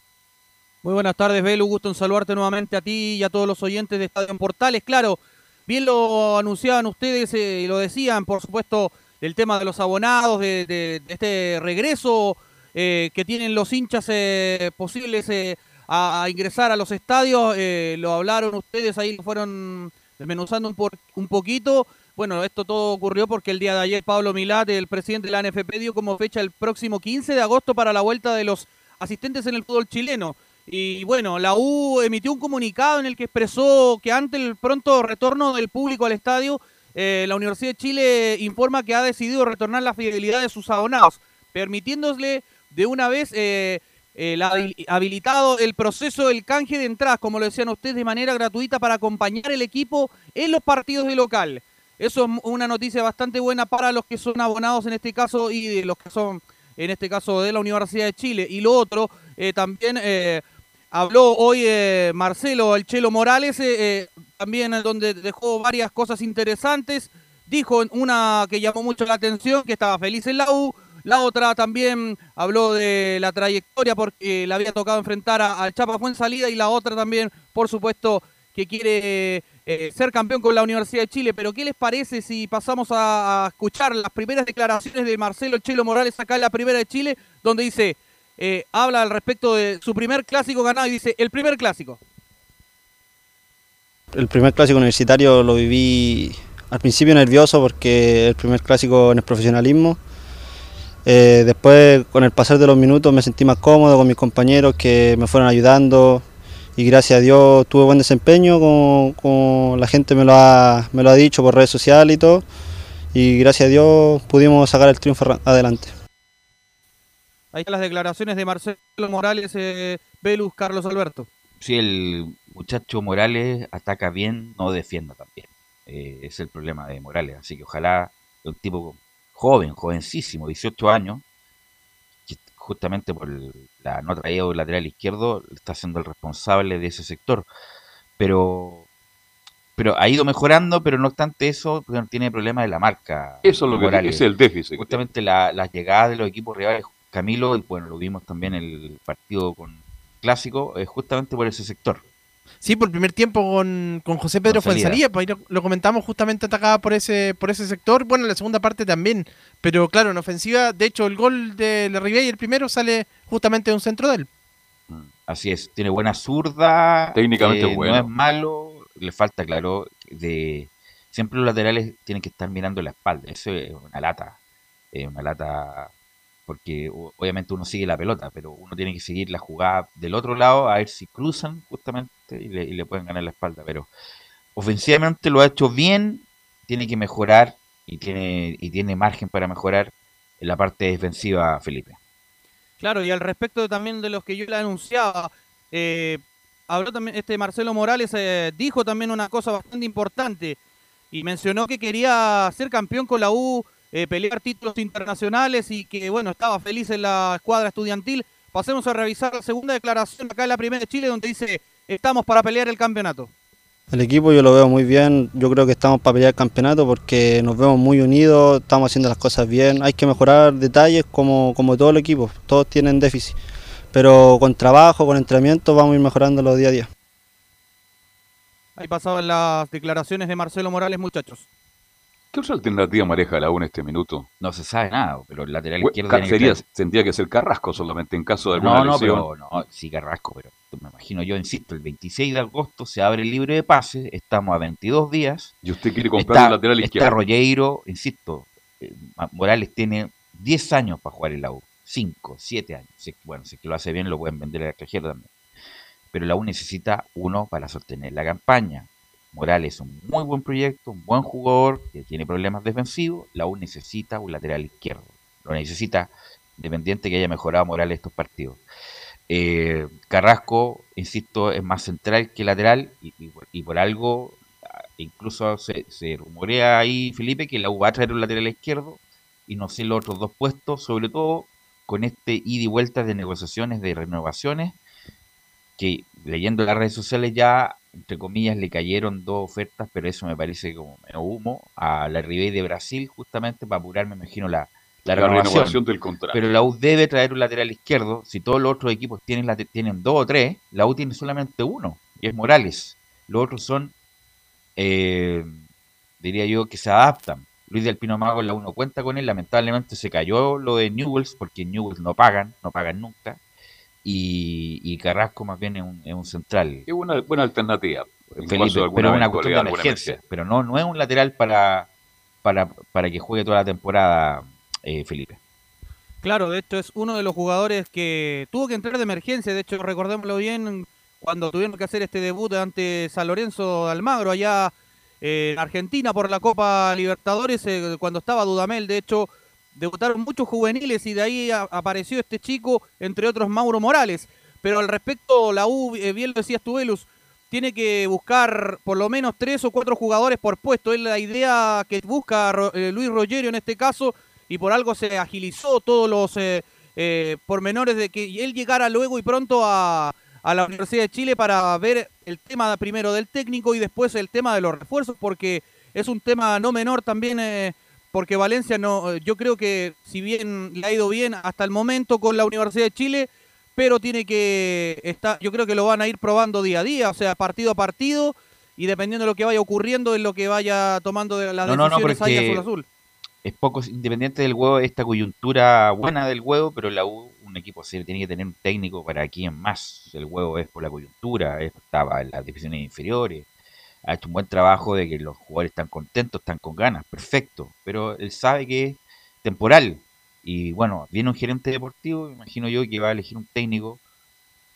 Muy buenas tardes, Belu. Gusto en saludarte nuevamente a ti y a todos los oyentes de Estadio en Portales. Claro, bien lo anunciaban ustedes eh, y lo decían, por supuesto, del tema de los abonados, de, de- de este regreso eh, que tienen los hinchas eh, posibles eh, a, ingresar a los estadios. eh, lo hablaron ustedes, ahí fueron desmenuzando un, por- un poquito bueno, esto todo ocurrió porque el día de ayer Pablo Milat, el presidente de la NFP, dio como fecha el próximo 15 de agosto para la vuelta de los asistentes en el fútbol chileno. Y bueno, la U emitió un comunicado en el que expresó que ante el pronto retorno del público al estadio, eh, la Universidad de Chile informa que ha decidido retornar la fidelidad de sus abonados, permitiéndole de una vez eh, el habilitado el proceso del canje de entradas, como lo decían ustedes, de manera gratuita para acompañar el equipo en los partidos de local. Eso es una noticia bastante buena para los que son abonados en este caso y los que son, en este caso, de la Universidad de Chile. Y lo otro, eh, también eh, habló hoy eh, Marcelo El Chelo Morales, también donde dejó varias cosas interesantes. Dijo una que llamó mucho la atención, que estaba feliz en la U. La otra también habló de la trayectoria porque le había tocado enfrentar al Chapa salida y la otra también, por supuesto, que quiere eh, ser campeón con la Universidad de Chile, pero ¿qué les parece si pasamos a, escuchar las primeras declaraciones de Marcelo Chelo Morales acá en la primera de Chile, donde dice, eh, habla al respecto de su primer clásico ganado y dice, el primer clásico. El primer clásico universitario lo viví al principio nervioso porque el primer clásico en el profesionalismo. Eh, después, con el pasar de los minutos, me sentí más cómodo con mis compañeros que me fueron ayudando, y gracias a Dios tuve buen desempeño, como, la gente me lo, ha, me lo ha dicho por redes sociales y todo, y gracias a Dios pudimos sacar el triunfo adelante. Ahí están las declaraciones de Marcelo Morales, eh, Velus, Carlos Alberto. Sí, el muchacho Morales ataca bien, no defienda también. Eh, es el problema de Morales, así que ojalá un tipo joven, jovencísimo, 18 años, justamente por la no traída del lateral izquierdo, está siendo el responsable de ese sector. Pero pero ha ido mejorando, pero no obstante eso, tiene problemas de la marca. Eso es lo que es el déficit. Justamente la, las llegadas de los equipos rivales, Camilo, y bueno, lo vimos también en el partido con Clásico, es justamente por ese sector. Sí, por el primer tiempo con, con José Pedro Fuenzalía, pues ahí lo, comentamos justamente atacada por ese, por ese sector. Bueno, en la segunda parte también, pero claro, en ofensiva, de hecho, el gol de Le y el primero, sale justamente de un centro de él. Mm, así es, tiene buena zurda, técnicamente bueno. No es malo, le falta, claro, de siempre los laterales tienen que estar mirando la espalda. Eso es una lata, una lata porque obviamente uno sigue la pelota, pero uno tiene que seguir la jugada del otro lado a ver si cruzan justamente y le, pueden ganar la espalda. Pero ofensivamente lo ha hecho bien, tiene que mejorar y tiene, y tiene margen para mejorar en la parte defensiva, Felipe. Claro, y al respecto también de los que yo le anunciaba, eh, habló también este Marcelo Morales, eh, dijo también una cosa bastante importante y mencionó que quería ser campeón con la U eh, pelear títulos internacionales y que, bueno, estaba feliz en la escuadra estudiantil. Pasemos a revisar la segunda declaración acá en la primera de Chile, donde dice, estamos para pelear el campeonato. El equipo yo lo veo muy bien, yo creo que estamos para pelear el campeonato porque nos vemos muy unidos, estamos haciendo las cosas bien, hay que mejorar detalles como, como todo el equipo, todos tienen déficit, pero con trabajo, con entrenamiento vamos a ir mejorando día a día. Ahí pasaban las declaraciones de Marcelo Morales, muchachos. ¿Qué otra alternativa maneja la U en este minuto? No se sabe nada, pero el lateral izquierdo sería, tendría que ser Carrasco solamente en caso de alguna no, no, Pero, no, sí Carrasco, pero me imagino yo, insisto, el 26 de agosto se abre el libre de pase, estamos a 22 días. ¿Y usted quiere comprar el lateral izquierdo? Está Rolleiro, insisto, eh, Morales tiene 10 años para jugar en la U, 5, 7 años. Bueno, si es que lo hace bien lo pueden vender al extranjero también. Pero la U necesita uno para sostener la campaña. Morales es un muy buen proyecto, un buen jugador que tiene problemas defensivos. La U necesita un lateral izquierdo. Lo necesita independiente que haya mejorado Morales estos partidos. Eh, Carrasco, insisto, es más central que lateral y, por algo, incluso se, rumorea ahí, Felipe, que la U va a traer un lateral izquierdo y no sé los otros dos puestos, sobre todo con este ida y vuelta de negociaciones, de renovaciones, que leyendo las redes sociales ya entre comillas, le cayeron dos ofertas, pero eso me parece como menos humo, a la Ribey de Brasil, justamente para apurar, me imagino, la, la, renovación. del contrato. Pero la U debe traer un lateral izquierdo. Si todos los otros equipos tienen, la, tienen dos o tres, la U tiene solamente uno, y es Morales. Los otros son, eh, diría yo, que se adaptan. Luis del Pino Mago, la uno cuenta con él. Lamentablemente se cayó lo de Newells, porque Newells no pagan, no pagan nunca y, Carrasco más bien es un, es un central. Es una buena alternativa. pero es una cuestión de emergencia. Pero no, no es un lateral para, para, para que juegue toda la temporada, eh, Felipe. Claro, de hecho es uno de los jugadores que tuvo que entrar de emergencia, de hecho recordémoslo bien, cuando tuvieron que hacer este debut ante San Lorenzo de Almagro allá en Argentina por la Copa Libertadores, eh, cuando estaba Dudamel, de hecho debutaron muchos juveniles y de ahí apareció este chico, entre otros Mauro Morales. Pero al respecto, la U, eh, bien lo decías tú, Velus, tiene que buscar por lo menos tres o cuatro jugadores por puesto. Es la idea que busca eh, Luis Rogerio en este caso y por algo se agilizó todos los eh, pormenores de que él llegara luego y pronto a, a la Universidad de Chile para ver el tema primero del técnico y después el tema de los refuerzos porque es un tema no menor también porque Valencia no, yo creo que si bien le ha ido bien hasta el momento con la Universidad de Chile, pero tiene que estar, yo creo que lo van a ir probando día a día, o sea, partido a partido, y dependiendo de lo que vaya ocurriendo es lo que vaya tomando de las decisiones ahí azul azul. Es poco independiente del huevo, esta coyuntura buena del huevo, pero la U, un equipo serio, tiene que tener un técnico para quien más. El huevo es por la coyuntura, estaba en las divisiones inferiores, ha hecho un buen trabajo de que los jugadores están contentos, están con ganas, perfecto, pero él sabe que es temporal. Y bueno, viene un gerente deportivo, imagino yo que va a elegir un técnico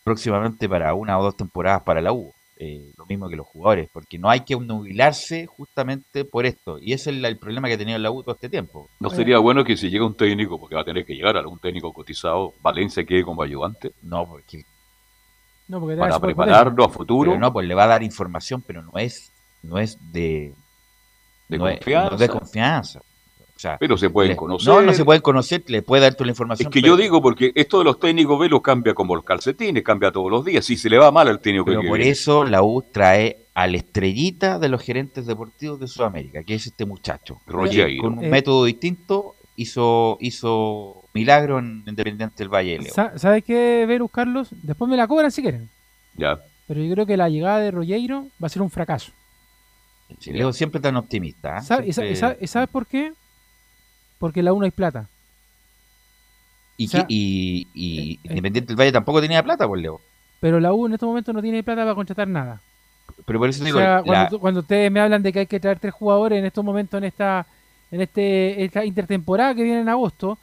próximamente para una o dos temporadas para la U. Eh, lo mismo que los jugadores, porque no hay que nubilarse justamente por esto. Y ese es el, problema que ha tenido la U todo este tiempo. ¿No sería bueno que si llega un técnico, porque va a tener que llegar algún técnico cotizado, Valencia quede como ayudante? No, porque para prepararlo a futuro. no, pues le va a dar información, pero no es, no es de, de confianza. de confianza. pero se pueden conocer. No, no se pueden conocer, le puede dar toda la información. Es que yo digo, porque esto de los técnicos lo cambia como los calcetines, cambia todos los días. Si se le va mal al técnico Pero por eso la U trae al estrellita de los gerentes deportivos de Sudamérica, que es este muchacho. Roger. Con un método distinto hizo, hizo milagro en Independiente del Valle de ¿Sabes qué, Verus, Carlos? Después me la cobran si quieren. Ya. Pero yo creo que la llegada de Rogueiro va a ser un fracaso. Leo siempre tan optimista. ¿eh? ¿Y, sabes por qué? Porque la 1 hay plata. Y, y, eh, eh. Independiente del Valle tampoco tenía plata, pues Leo. Pero la U en este momento no tiene plata para contratar nada. Pero por eso digo, cuando, cuando, ustedes me hablan de que hay que traer tres jugadores en estos momentos en esta en este esta intertemporada que viene en agosto,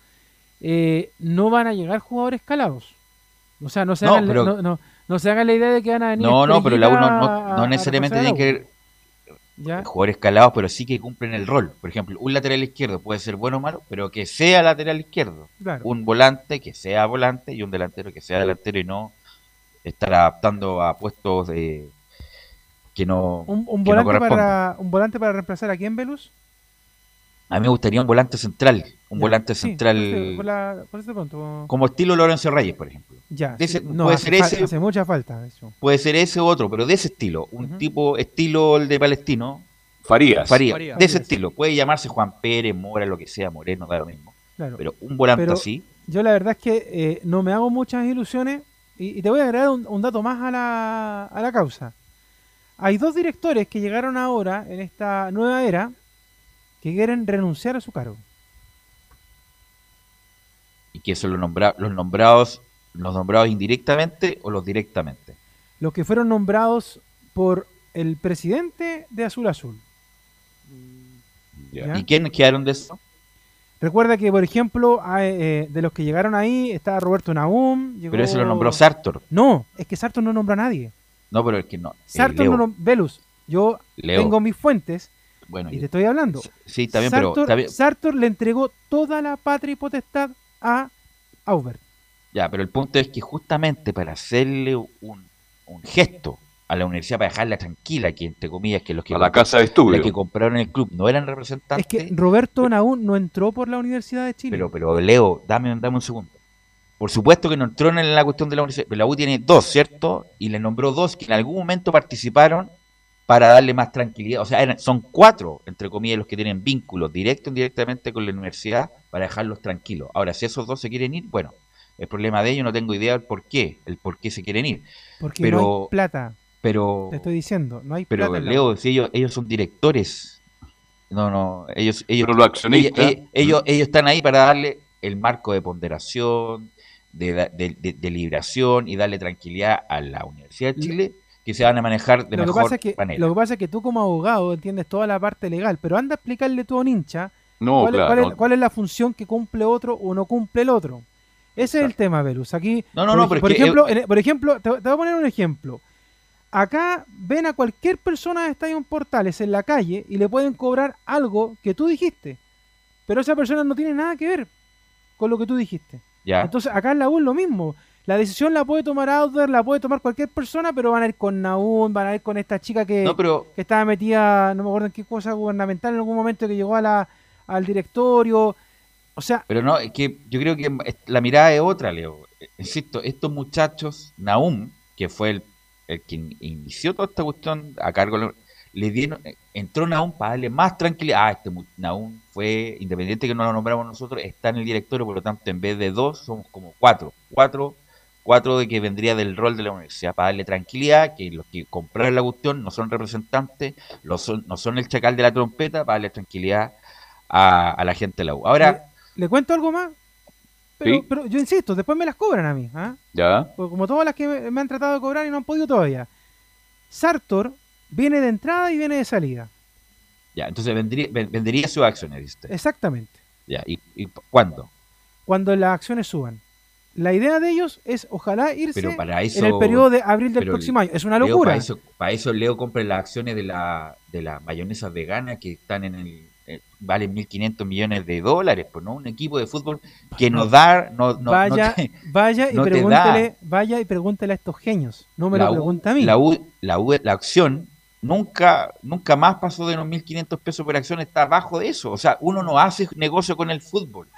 eh, no van a llegar jugadores calados. O sea, no se, hagan, no, no, se hagan la idea de que van a venir. No, no, pero la uno no, necesariamente tiene que ¿Ya? jugadores calados, pero sí que cumplen el rol. Por ejemplo, un lateral izquierdo puede ser bueno o malo, pero que sea lateral izquierdo. Un volante que sea volante y un delantero que sea delantero y no estar adaptando a puestos de que no. ¿Un, volante, para, ¿un volante para reemplazar a quién, Velus? A mí me gustaría un volante central, un volante central como estilo Lorenzo Reyes, por ejemplo. Ya, puede ser ese, hace mucha falta eso. Puede ser ese u otro, pero de ese estilo, un tipo estilo el de Palestino. Farías. Farías, de ese estilo. Puede llamarse Juan Pérez, Mora, lo que sea, Moreno, da lo mismo. Pero un volante así. Yo la verdad es que eh, no me hago muchas ilusiones y, te voy a agregar un, dato más a la, a la causa. Hay dos directores que llegaron ahora en esta nueva era que quieren renunciar a su cargo. ¿Y quiénes son los, los nombrados, los nombrados indirectamente o los directamente? Los que fueron nombrados por el presidente de Azul Azul. ¿Y quiénes quedaron de eso? Recuerda que, por ejemplo, eh, de los que llegaron ahí está Roberto Naum. Pero eso lo nombró Sartor. No, es que Sartor no nombra a nadie. No, pero es que no. Sartor no nombra. Velus, yo tengo mis fuentes bueno, y te estoy hablando. Sí, también, Sartor, pero. Sartor le entregó toda la patria y potestad a Aubert. Ya, pero el punto es que justamente para hacerle un, gesto a la universidad para dejarla tranquila, que entre comillas, que los que, a la casa de estudio. que compraron el club no eran representantes. Es que Roberto Naún no entró por la Universidad de Chile. Pero, pero Leo, dame, dame un segundo. Por supuesto que no entró en la cuestión de la universidad, pero la U tiene dos, ¿cierto? Y le nombró dos que en algún momento participaron para darle más tranquilidad. O sea, son cuatro, entre comillas, los que tienen vínculos directo o indirectamente con la universidad para dejarlos tranquilos. Ahora, si esos dos se quieren ir, bueno, el problema de ellos no tengo idea del por qué, el por qué se quieren ir. Porque pero, no hay plata. Pero, Te estoy diciendo, no hay pero, plata. Pero, Leo, si ellos, ellos son directores. No, no, ellos, ellos, pero accionistas. Ellos, ellos, están ahí para darle el marco de ponderación, de, de, de, liberación y darle tranquilidad a la Universidad de Chile que se van a manejar de lo mejor que pasa es que, manera. Lo que pasa es que tú como abogado entiendes toda la parte legal, pero anda a explicarle tú a un hincha No, cuál, es- claro, cuál es, no. cuál es la función que cumple otro o no cumple el otro. Ese es el tema, Velus. Aquí, No, no, por, no, por ejemplo, eh, por ejemplo, te, te voy a poner un ejemplo. Acá ven a cualquier persona de Estadio Portales en la calle y le pueden cobrar algo que tú dijiste, pero esa persona no tiene nada que ver con lo que tú dijiste. Ya. Entonces, acá en la U es lo mismo. La decisión la puede tomar Outdoor, la puede tomar cualquier persona, pero van a ir con Naum, van a ir con esta chica que, No, pero- que estaba metida, no me acuerdo en qué cosa gubernamental en algún momento que llegó a la, al directorio. O sea, Pero no, es que yo creo que la mirada es otra, Leo. Insisto, estos muchachos, Naum, que fue el, el que in- inició toda esta cuestión a cargo, de- le dieron, entró Naum para darle más tranquilidad. Ah, este Naum fue, independiente que no lo nombramos nosotros, está en el directorio, por lo tanto, en vez de dos, somos como cuatro. Cuatro, cuatro de que vendría del rol de la universidad, para darle tranquilidad, que los que compraron la cuestión no son representantes, los son, no son el chacal de la trompeta, para darle tranquilidad a, a la gente de la U. Ahora, ¿le cuento algo más? Pero, Sí. pero yo insisto, después me las cobran a mí. ¿ah? Ya. Porque como todas las que me, me han tratado de cobrar y no han podido todavía. Sartor viene de entrada y viene de salida. Ya, entonces vendría, ven- vendería sus acciones, usted. Exactamente. Ya, ¿y, y cuándo? Cuando las acciones suban. La idea de ellos es ojalá irse Pero para eso, en el periodo de abril del próximo año. Es una Leo, locura. para, eso, para eso Leo compra las acciones de la, de las mayonesas veganas que están en el. eh, valen 1.500 millones de dólares, pues no un equipo de fútbol que nos da. No, no, no vaya, te- vaya y no te pregúntele, vaya y pregúntele a estos genios. No me la lo U- pregunta a mí. La, U- la, U- la acción nunca, nunca más pasó de los 1.500 pesos por acción, está abajo de eso. O sea, uno no hace negocio con el fútbol.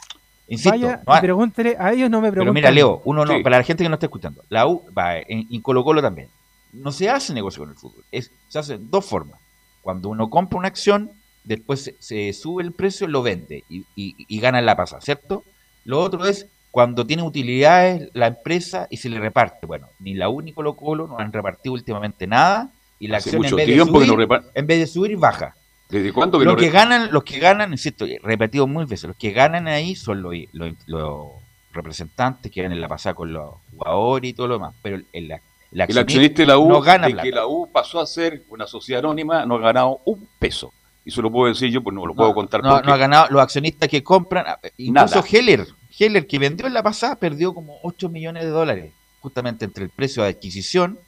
Insisto, vaya no y ha- pregúntele a ellos, no me Pero preguntan. mira, Leo, uno no, Sí. para la gente que no está escuchando, la U, va, en, Colo Colo también, no se hace negocio con el fútbol. Es, se hace de dos formas. Cuando uno compra una acción, después se, se sube el precio, lo vende y, y- y gana en la pasada, ¿cierto? Lo otro es cuando tiene utilidades la empresa y se le reparte. Bueno, ni la U ni Colo Colo no han repartido últimamente nada y la Hace acción en vez, de subir, no en vez de subir baja. ¿Desde cuándo que Los no que ganan, los que ganan, insisto, repetido muy veces, los que ganan ahí son los, los, los representantes que ganan en la pasada con los jugadores y todo lo demás. Pero el, el, el El accionista de la U, no gana de plata. que la U pasó a ser una sociedad anónima, no ha ganado un peso. Y eso lo puedo decir yo, pues no lo puedo contar No, porque no ha ganado los accionistas que compran. ah, Incluso Nada. Heller, Heller, que vendió en la pasada, perdió como 8 millones de dólares, justamente entre el precio de adquisición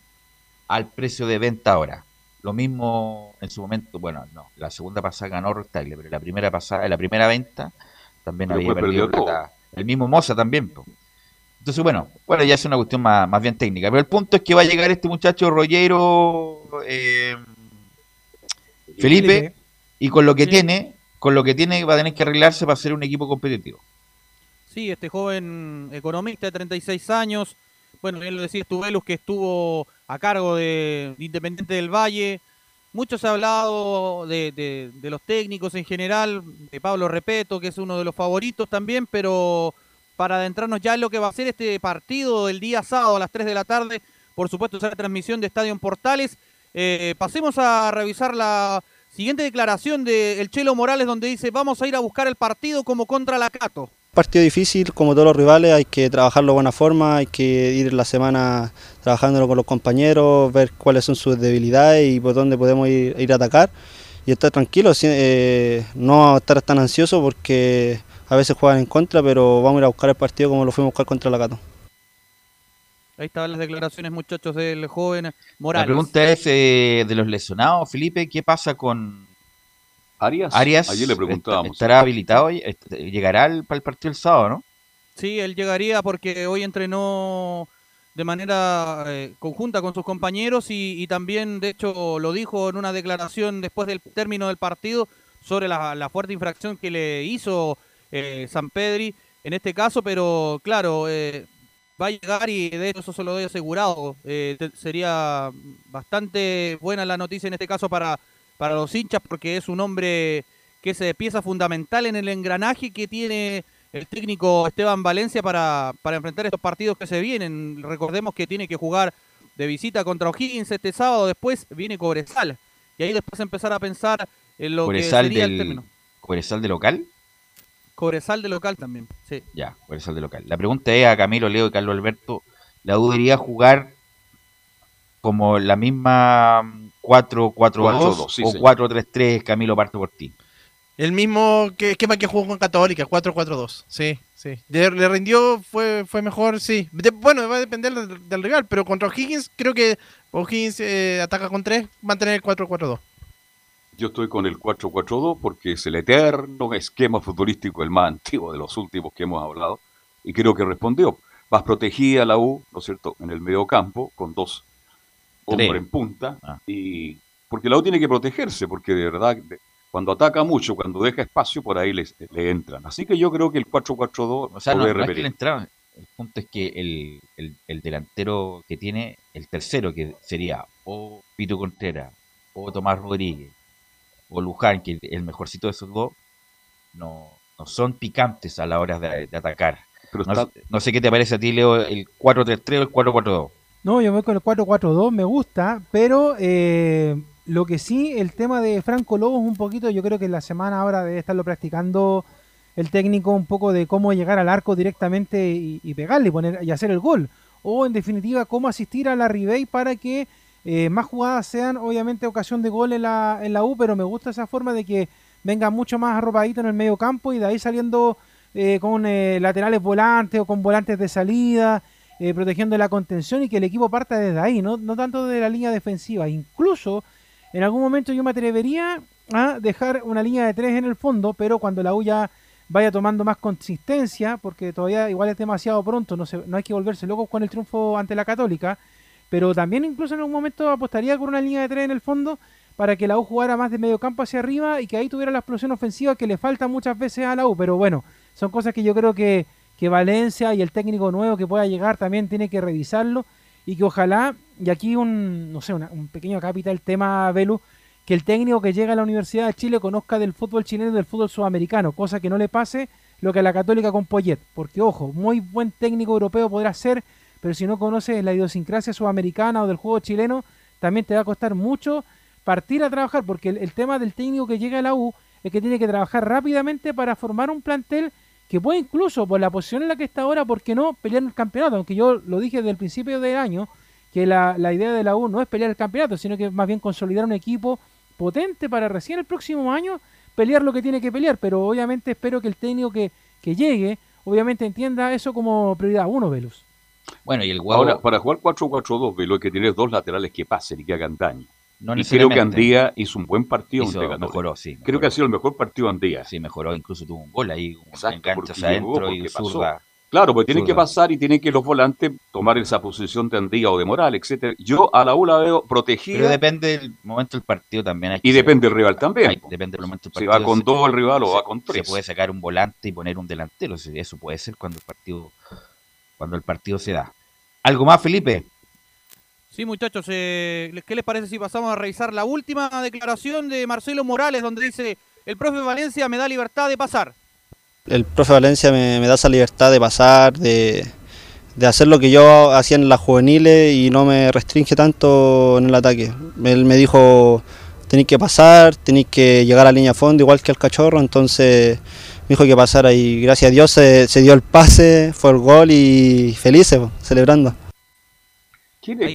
al precio de venta ahora. Lo mismo en su momento, bueno, no, la segunda pasada ganó Rectagle, pero la primera pasada, la primera venta también Pero había perdido plata. El mismo Moza también. po. Entonces, bueno, bueno, ya es una cuestión más, más bien técnica. Pero el punto es que va a llegar este muchacho Rollero eh, Felipe, Felipe. y con lo que Sí. tiene, con lo que tiene va a tener que arreglarse para ser un equipo competitivo. Sí, este joven economista de 36 años, bueno, bien lo decía Estubelus, que estuvo a cargo de Independiente del Valle. Mucho se ha hablado de, de- de los técnicos en general, de Pablo Repeto, que es uno de los favoritos también, pero para adentrarnos ya en lo que va a ser este partido del día sábado a las 3 de la tarde, por supuesto, será transmisión de Estadio en Portales. Eh, pasemos a revisar la siguiente declaración de el Chelo Morales, donde dice, vamos a ir a buscar el partido como contra la Cato. Partido difícil, como todos los rivales, hay que trabajarlo de buena forma, hay que ir la semana trabajándolo con los compañeros, ver cuáles son sus debilidades y por dónde podemos ir, ir a atacar y estar tranquilos, eh, no estar tan ansiosos porque a veces juegan en contra, pero vamos a ir a buscar el partido como lo fuimos a buscar contra la Cato. Ahí estaban las declaraciones, muchachos, del joven Morales. La pregunta es eh, de los lesionados, Felipe, ¿qué pasa con Arias? Arias? Ayer le ¿Est- preguntábamos. ¿Estará habilitado? hoy? Est- ¿Llegará al- para el partido el sábado, no? Sí, él llegaría porque hoy entrenó de manera eh, conjunta con sus compañeros y, y también, de hecho, lo dijo en una declaración después del término del partido sobre la, la fuerte infracción que le hizo eh, San Pedri en este caso, pero claro, eh, va a llegar y de hecho eso se lo doy asegurado. Eh, sería bastante buena la noticia en este caso para, para los hinchas porque es un hombre que es eh, pieza fundamental en el engranaje que tiene el técnico Esteban Valencia para, para enfrentar estos partidos que se vienen. Recordemos que tiene que jugar de visita contra O'Higgins este sábado, después viene Cobresal. Y ahí después empezar a pensar en lo Cobresal que sería el término. Cobresal de local. Cobresal de local también, sí. Ya, Cobresal de local. La pregunta es a Camilo, Leo y Carlos Alberto, ¿la U debería jugar como la misma 4-4-2 4-2, sí, o señor. 4-3-3, Camilo parto por ti. El mismo que, esquema que jugó con Católica, 4-4-2. Sí, sí. Le, le rindió, fue, fue mejor, sí. De- bueno, va a depender del, del rival, pero contra O'Higgins creo que O'Higgins eh, ataca con 3, va a tener el 4-4-2. Yo estoy con el 4-4-2 porque es el eterno esquema futbolístico, el más antiguo de los últimos que hemos hablado, y creo que respondió. Más protegida la U, ¿no es cierto?, en el medio campo, con dos hombres Tres. en punta, Ah. y porque la U tiene que protegerse, porque de verdad, cuando ataca mucho, cuando deja espacio, por ahí le, le entran. Así que yo creo que el 4-4-2 O sea, no, no es que le entraba. El punto es que el, el- el delantero que tiene, el tercero, que sería o Pito Contreras, o Tomás Rodríguez, o Luján, que es el mejorcito de esos dos, no, no son picantes a la hora de, de atacar. Pero no, está- no sé qué te parece a ti, Leo, el 4-3-3 o el 4-4-2. No, yo me voy con el 4-4-2, me gusta, pero eh, lo que sí, el tema de Franco Lobo es un poquito, yo creo que en la semana ahora debe estarlo practicando el técnico un poco de cómo llegar al arco directamente y, y pegarle y, poner, y hacer el gol. O en definitiva, cómo asistir a la Ribey para que eh, más jugadas sean obviamente ocasión de gol en la, en la U, pero me gusta esa forma de que venga mucho más arropadito en el medio campo y de ahí saliendo eh, con eh, laterales volantes o con volantes de salida, eh, protegiendo la contención y que el equipo parta desde ahí, no, no tanto de la línea defensiva. Incluso en algún momento yo me atrevería a dejar una línea de tres en el fondo, pero cuando la U ya vaya tomando más consistencia, porque todavía igual es demasiado pronto, no, se, no hay que volverse locos con el triunfo ante la Católica, pero también incluso en algún momento apostaría por una línea de tres en el fondo para que la U jugara más de medio campo hacia arriba y que ahí tuviera la explosión ofensiva que le falta muchas veces a la U, pero bueno, son cosas que yo creo que, que Valencia y el técnico nuevo que pueda llegar también tiene que revisarlo y que ojalá, y aquí un, no sé, una- un pequeño capital tema, Velu, que el técnico que llega a la Universidad de Chile conozca del fútbol chileno y del fútbol sudamericano, cosa que no le pase lo que a la Católica con Poyet, porque ojo, muy buen técnico europeo podrá ser, pero si no conoces la idiosincrasia sudamericana o del juego chileno, también te va a costar mucho partir a trabajar, porque el, el tema del técnico que llega a la U es que tiene que trabajar rápidamente para formar un plantel que puede incluso, por la posición en la que está ahora, ¿por qué no pelear el campeonato? Aunque yo lo dije desde el principio del año, que la, la idea de la U no es pelear el campeonato, sino que más bien consolidar un equipo potente para recién el próximo año pelear lo que tiene que pelear, pero obviamente espero que el técnico que, que llegue, obviamente entienda eso como prioridad uno, Velus. Bueno, y el Guau Ahora, para jugar 4-4-2, Velo, hay que tener dos laterales que pasen y que hagan daño. No y creo que. Andía hizo un buen partido. Hizo- mejoró, sí, Creo que ha sido el mejor partido Andía. Sí, mejoró, incluso tuvo un gol ahí, un Exacto, porque llegó, adentro y zurda. Claro, porque tienen que pasar y tienen que los volantes tomar esa posición de Andía o de Moral, etcétera. Yo a la U la veo protegida Pero depende del momento del partido también. hay que y depende del rival también. hay- depende del momento del Si partido. va con se- dos el rival o se- va con tres. Se puede sacar un volante y poner un delantero. Eso puede ser cuando el partido, cuando el partido se da. ¿Algo más, Felipe? Sí, muchachos, eh, ¿qué les parece si pasamos a revisar la última declaración de Marcelo Morales, donde dice, el profe Valencia me da libertad de pasar? El profe Valencia me, da esa libertad de pasar, de, de hacer lo que yo hacía en las juveniles y no me restringe tanto en el ataque. Él me dijo, tenéis que pasar, tenéis que llegar a la línea fondo, igual que el cachorro, entonces me dijo que pasara y gracias a Dios se, se dio el pase, fue el gol y felices, celebrando. ¿Quién Lo es que-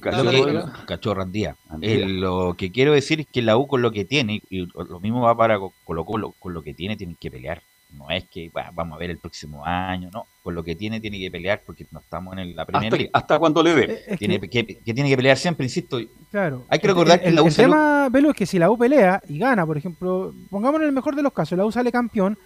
Cachorro? Andía. Andía. Eh, lo que quiero decir es que la U con lo que tiene, y lo mismo va para Co- Colo Colo, con lo que tiene tienen que pelear. No es que "Bah, vamos a ver el próximo año, no. Con lo que tiene tiene que pelear porque no estamos en el- la Premier Hasta, League. hasta cuando le dé. Eh, Tiene que- que, que tiene que pelear siempre, insisto. Claro. Hay que recordar el, que la U el tema, Velu, es que si la U pelea y gana, por ejemplo, pongamos en el mejor de los casos, la U sale campeón,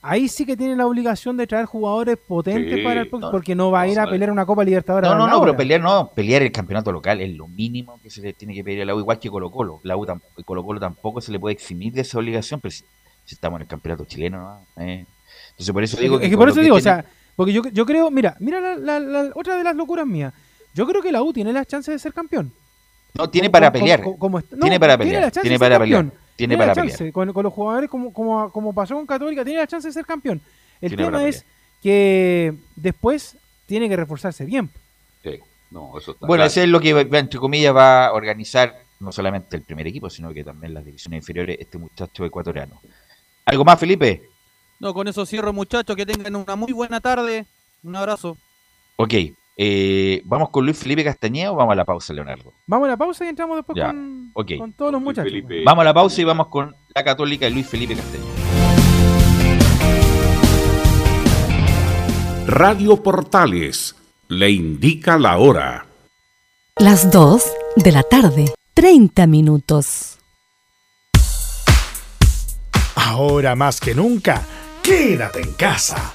ahí sí que tiene la obligación de traer jugadores potentes Sí, para el no, porque no va a ir a pelear una Copa Libertadores. No, no, no, pero pelear no, pelear el campeonato local es lo mínimo que se le tiene que pedir a la U, igual que Colo Colo. La U tampoco, Colo Colo tampoco se le puede eximir de esa obligación, pero si, si estamos en el campeonato chileno, ¿no? Eh, entonces por eso Es digo que- es que por eso digo, o tiene- sea, porque yo, yo creo, mira, mira la, la- la- otra de las locuras mías. Yo creo que la U tiene las chances de ser campeón. no tiene para pelear. como- como está- no, tiene para pelear, tiene para pelear. Tiene la para chance, pelear. Con, con los jugadores como, como, como pasó con Católica, tiene la chance de ser campeón. El Tiene tema es que después tiene que reforzarse bien. Sí, no, eso está Bueno, claro. ese es lo que, entre comillas, va a organizar no solamente el primer equipo, sino que también las divisiones inferiores, este muchacho ecuatoriano. ¿Algo más, Felipe? No, con eso cierro, muchachos, que tengan una muy buena tarde. Un abrazo. Ok, Eh, ¿Vamos con Luis Felipe Castañeda o vamos a la pausa, Leonardo? Vamos a la pausa y entramos después con, con todos los muchachos. Vamos a la pausa y vamos con la católica de Luis Felipe Castañeda. Radio Portales le indica la hora. Las 2 de la tarde, 30 minutos. Ahora más que nunca, quédate en casa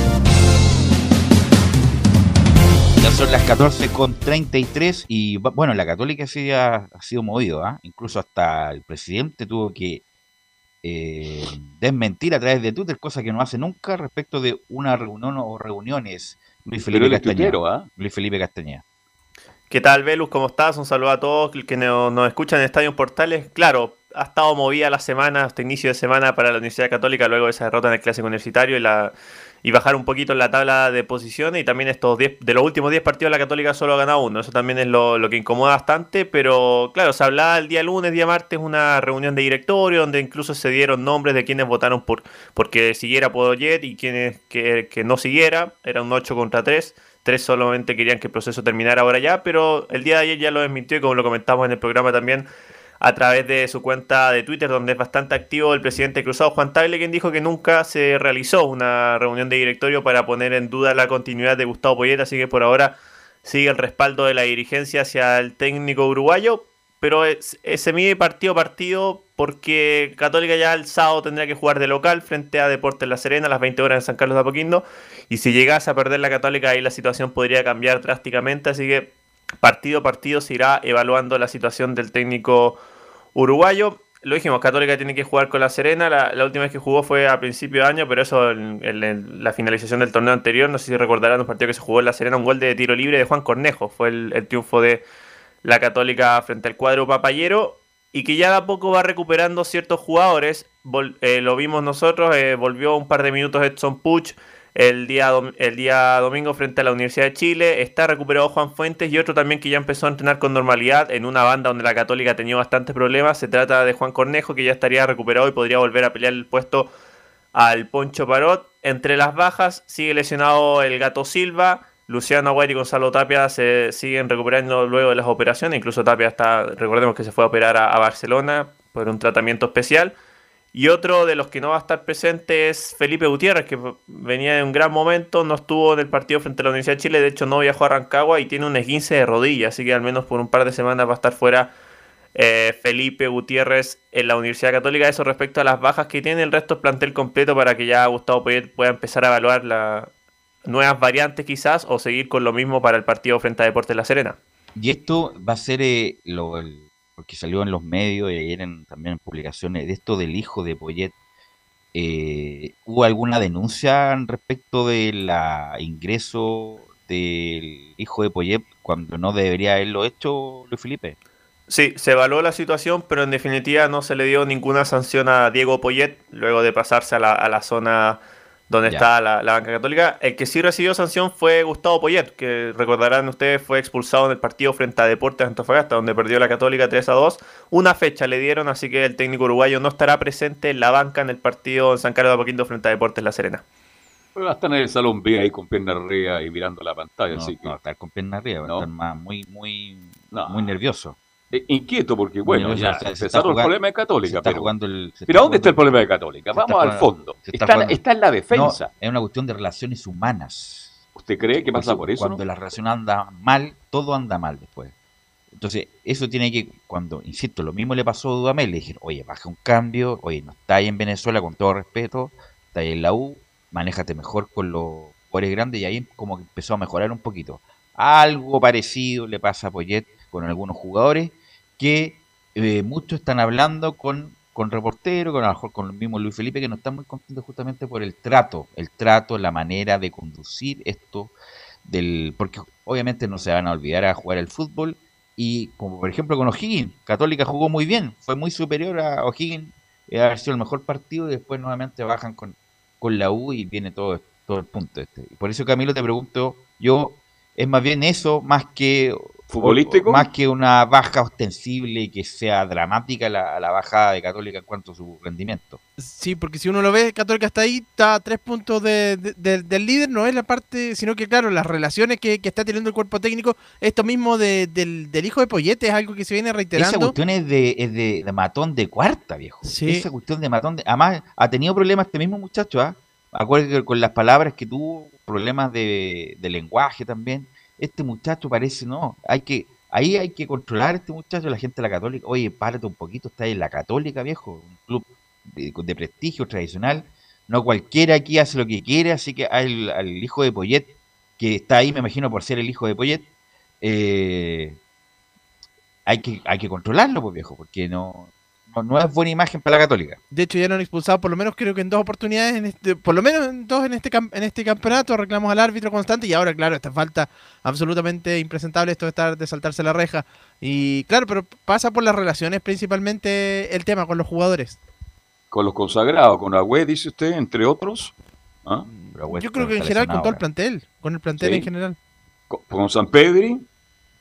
Son las 14 con 33 y bueno, la católica sí ha, ha sido movido, ¿ah? incluso hasta el presidente tuvo que eh, desmentir a través de Twitter, cosa que no hace nunca respecto de una reunión o reuniones. Luis Felipe Castañeda. ¿ah? Luis Felipe Castañeda. ¿Qué tal, Velus? ¿Cómo estás? Un saludo a todos que nos, nos escuchan en Estadio Portales. Claro, ha estado movida la semana, este inicio de semana para la Universidad Católica, luego de esa derrota en el Clásico Universitario y, la, y bajar un poquito en la tabla de posiciones. Y también estos 10, de los últimos 10 partidos la Católica solo ha ganado uno. Eso también es lo, lo que incomoda bastante. Pero claro, se hablaba el día lunes, día martes, una reunión de directorio donde incluso se dieron nombres de quienes votaron por porque siguiera Podoyet y quienes que, no siguiera. Era un 8 contra 3. Tres solamente querían que el proceso terminara ahora ya, pero el día de ayer ya lo desmintió y como lo comentamos en el programa también a través de su cuenta de Twitter, donde es bastante activo el presidente cruzado Juan Tagle, quien dijo que nunca se realizó una reunión de directorio para poner en duda la continuidad de Gustavo Poyet, así que por ahora sigue el respaldo de la dirigencia hacia el técnico uruguayo, pero se mide partido a partido porque Católica ya el sábado tendrá que jugar de local frente a Deportes La Serena a las 20 horas en San Carlos de Apoquindo, y si llegase a perder la Católica ahí la situación podría cambiar drásticamente, así que partido a partido se irá evaluando la situación del técnico uruguayo. Lo dijimos, Católica tiene que jugar con la Serena. La, última vez que jugó fue a principio de año, pero eso en, la finalización del torneo anterior. No sé si recordarán un partido que se jugó en la Serena, un gol de tiro libre de Juan Cornejo. Fue el, triunfo de la Católica frente al cuadro papayero. Y que ya de a poco va recuperando ciertos jugadores. Eh, lo vimos nosotros, eh, volvió un par de minutos Edson Puch el día, el día domingo frente a la Universidad de Chile. Está recuperado Juan Fuentes y otro también que ya empezó a entrenar con normalidad en una banda donde la Católica tenido bastantes problemas. Se trata de Juan Cornejo, que ya estaría recuperado y podría volver a pelear el puesto al Poncho Parot. Entre las bajas sigue lesionado el Gato Silva. Luciano Aguirre y Gonzalo Tapia se siguen recuperando luego de las operaciones. Incluso Tapia está, recordemos que se fue a operar a Barcelona por un tratamiento especial. Y otro de los que no va a estar presente es Felipe Gutiérrez, que venía de un gran momento, no estuvo en el partido frente a la Universidad de Chile, de hecho no viajó a Rancagua y tiene un esguince de rodilla, así que al menos por un par de semanas va a estar fuera eh, Felipe Gutiérrez en la Universidad Católica. Eso respecto a las bajas que tiene, el resto es plantel completo para que ya Gustavo Poyet pueda empezar a evaluar las nuevas variantes quizás o seguir con lo mismo para el partido frente a Deportes La Serena. Y esto va a ser eh, lo, porque salió en los medios y ayer en, también en publicaciones de esto del hijo de Poyet. Eh, ¿Hubo alguna denuncia respecto del ingreso del hijo de Poyet cuando no debería haberlo hecho Luis Felipe? Sí, se evaluó la situación, pero en definitiva no se le dio ninguna sanción a Diego Poyet luego de pasarse a la, a la zona donde está la, la, banca católica. El que sí recibió sanción fue Gustavo Poyet, que recordarán ustedes fue expulsado en el partido frente a Deportes Antofagasta, donde perdió la Católica 3 a 2. Una fecha le dieron, así que el técnico uruguayo no estará presente en la banca en el partido en San Carlos de Apoquindo frente a Deportes La Serena. Pero va a estar en el salón B ahí con pierna arriba y mirando la pantalla. No, así que... no, estar con pierna arriba, va a estar más, muy, muy, no. muy nervioso. Eh, inquieto porque, bueno, bueno ya, ya se empezaron jugando, el problema de Católica. Pero, el, pero ¿dónde está el problema de Católica? Vamos jugando, al fondo. Está, está, está, en la defensa. No, es una cuestión de relaciones humanas. ¿Usted cree que pasa por eso? Cuando no? la relación anda mal, todo anda mal después. Entonces, eso tiene que, cuando, insisto, lo mismo le pasó a Dudamel, le dijeron, oye, baja un cambio, oye, no está ahí en Venezuela, con todo respeto, está ahí en la U, manéjate mejor con los jugadores grandes, y ahí como que empezó a mejorar un poquito. Algo parecido le pasa a Poyet con algunos jugadores que eh, muchos están hablando con, con reporteros, con a lo mejor con el mismo Luis Felipe, que no están muy contentos justamente por el trato, el trato, la manera de conducir esto, del porque obviamente no se van a olvidar a jugar el fútbol, y como por ejemplo con O'Higgins, Católica jugó muy bien, fue muy superior a O'Higgins, eh, haber sido el mejor partido, y después nuevamente bajan con, con la U y viene todo, todo el punto este. Y por eso Camilo te pregunto, yo, es más bien eso, más que futbolístico. Más que una baja ostensible y que sea dramática la, la, bajada de Católica en cuanto a su rendimiento. Sí, porque si uno lo ve, Católica está ahí, está a tres puntos de, de, de, del líder, no es la parte, sino que claro, las relaciones que, que está teniendo el cuerpo técnico, esto mismo del, del, hijo de Pollete es algo que se viene reiterando. Esa cuestión es de, es de, matón de cuarta, viejo. Sí. Esa cuestión de matón de... Además, ha tenido problemas este mismo muchacho, ¿ah? ¿eh? Acuérdate que con las palabras que tuvo, problemas de, de lenguaje también. Este muchacho parece, no, hay que Ahí hay que controlar a este muchacho, la gente de la Católica. Oye, párate un poquito, está en la Católica, viejo, un club de, de, prestigio tradicional. No cualquiera aquí hace lo que quiere, así que al, al, hijo de Poyet, que está ahí, me imagino, por ser el hijo de Poyet, eh, hay, que, hay que controlarlo, pues viejo, porque no, no, no, es buena imagen para la Católica. De hecho, ya lo han expulsado por lo menos creo que en dos oportunidades, en este, por lo menos en dos en este, en este campeonato, reclamos al árbitro constante y ahora, claro, esta falta absolutamente impresentable esto de estar de saltarse la reja. Y claro, pero pasa por las relaciones principalmente el tema con los jugadores. Con los consagrados, con Agüe, dice usted, entre otros. ¿Ah? Yo creo que en general con todo el plantel, con el plantel sí. en general. Con, con San Pedri,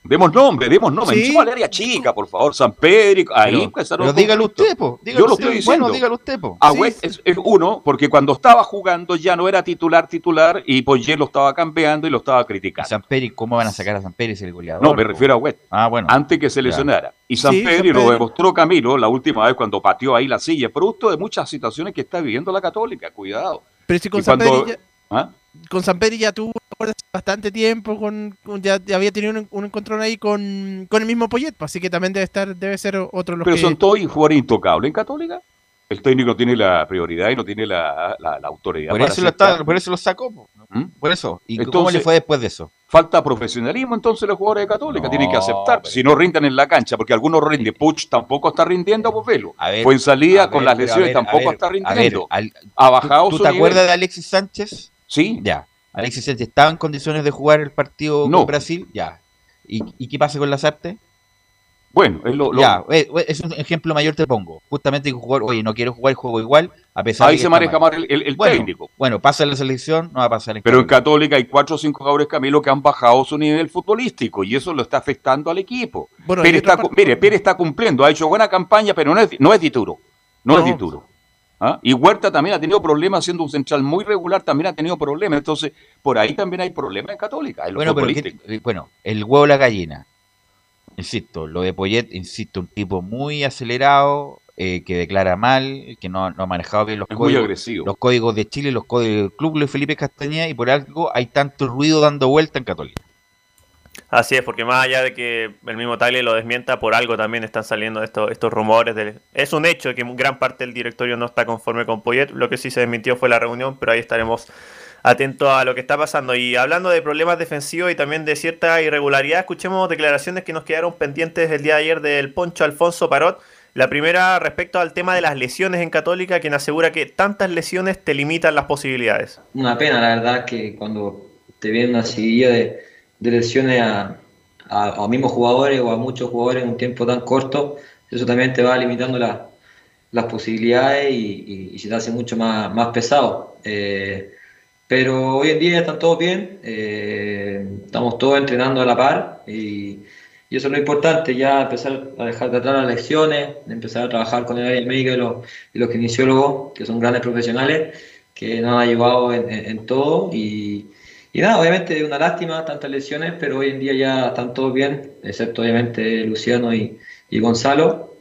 Demos nombre, demos nombre. Sí. al área chica, por favor. San Pedro. Ahí pero, pero dígalo usted, po. Dígalo Yo lo estoy diciendo. Bueno, dígalo usted, po. Ah, sí, es, es, es, uno, porque cuando estaba jugando ya no era titular, titular, y Poyet lo estaba cambiando y lo estaba criticando. San Pedro, ¿cómo van a sacar a San Pedro el goleador? No, me refiero a West. Ah, bueno. Antes que se lesionara. Y San Sí, Pedro, lo demostró Camilo la última vez cuando pateó ahí la silla, producto de muchas situaciones que está viviendo la Católica. Cuidado. Pero si con Y San cuando- Pedro ya, ¿Ah? con San Pedro ya tuvo bastante tiempo, con, con- ya, ya había tenido un, un encontrón ahí con, con el mismo Poyet, pues, así que también debe estar, debe ser otro de los Pero que... son todos jugadores intocables en Católica. El técnico tiene la prioridad y no tiene la, la- la autoridad. Por eso, lo está, por eso lo sacó. ¿Mm? Por eso. ¿Y cómo le fue después de eso? Falta profesionalismo entonces los jugadores de Católica, No, tienen que aceptar. pero- Si no rinden en la cancha, porque algunos rinden, Puch tampoco está rindiendo, pues velo. A ver, Fue en salida a con ver, las lesiones, ver, tampoco ver, está ver, rindiendo. al- ha bajado ¿Tú su te nivel. acuerdas de Alexis Sánchez? Sí. Ya. Alexis Sánchez estaba en condiciones de jugar el partido No. con Brasil. Ya. ¿Y, y qué pasa con Lazarte? Bueno, es lo, lo- Ya, eh, eh, es un ejemplo mayor te pongo. Justamente que jugar, oye, no quiero jugar el juego igual, a pesar de ahí que se maneja mal. más el, el- el Bueno, técnico. Bueno, pasa en la selección, no va a pasar en Pero en Católica. Hay cuatro o cinco jugadores, Camilo, que han bajado su nivel futbolístico y eso lo está afectando al equipo. Bueno, Pérez está, parte- mire, Pérez está cumpliendo, ha hecho buena campaña, pero no es, no es Dituro. No, No. es Dituro. ¿Ah? Y Huerta también ha tenido problemas, siendo un central muy regular, también ha tenido problemas. Entonces, por ahí también hay problemas en Católica. bueno, pero bueno, el huevo la gallina. Insisto, lo de Poyet, insisto, un tipo muy acelerado, eh, que declara mal, que no, ha manejado bien los códigos, los códigos de Chile, los códigos del club de Felipe Castañeda, y por algo hay tanto ruido dando vuelta en Católica. Así es, porque más allá de que el mismo Tagle lo desmienta, por algo también están saliendo estos, estos rumores. De, es un hecho que gran parte del directorio no está conforme con Poyet. Lo que sí se desmintió fue la reunión, pero ahí estaremos atentos a lo que está pasando. Y hablando de problemas defensivos y también de cierta irregularidad, escuchemos declaraciones que nos quedaron pendientes el día de ayer del Poncho Alfonso Parot. La primera respecto al tema de las lesiones en Católica, quien asegura que tantas lesiones te limitan las posibilidades. Una pena, la verdad, que cuando te viene una seguida de de lesiones a, a, mismos jugadores o a muchos jugadores en un tiempo tan corto, eso también te va limitando las posibilidades y, se te hace mucho más, más pesado. Eh, pero hoy en día están todos bien, eh, estamos todos entrenando a la par y, eso es lo importante, ya empezar a dejar de atrás las lecciones, empezar a trabajar con el área médica y los, y los kinesiólogos, que son grandes profesionales, que nos han ayudado en, en todo y, y nada, obviamente una lástima tantas lesiones, pero hoy en día ya están todos bien, excepto obviamente Luciano y, Gonzalo.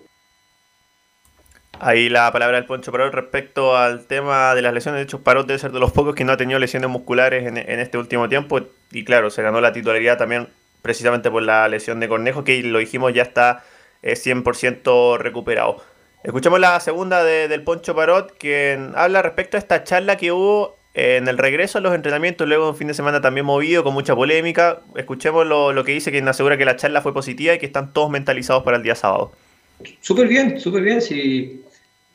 Ahí la palabra del Poncho Parot respecto al tema de las lesiones. De hecho, Parot debe ser de los pocos que no ha tenido lesiones musculares en, este último tiempo. Y claro, se ganó la titularidad también precisamente por la lesión de Cornejo, que lo dijimos ya está 100% eh, recuperado. Escuchamos la segunda del Poncho Parot, que habla respecto a esta charla que hubo en el regreso a los entrenamientos, luego un fin de semana también movido, con mucha polémica, escuchemos lo, que dice quien asegura que la charla fue positiva y que están todos mentalizados para el día sábado. Súper bien, súper bien. Si,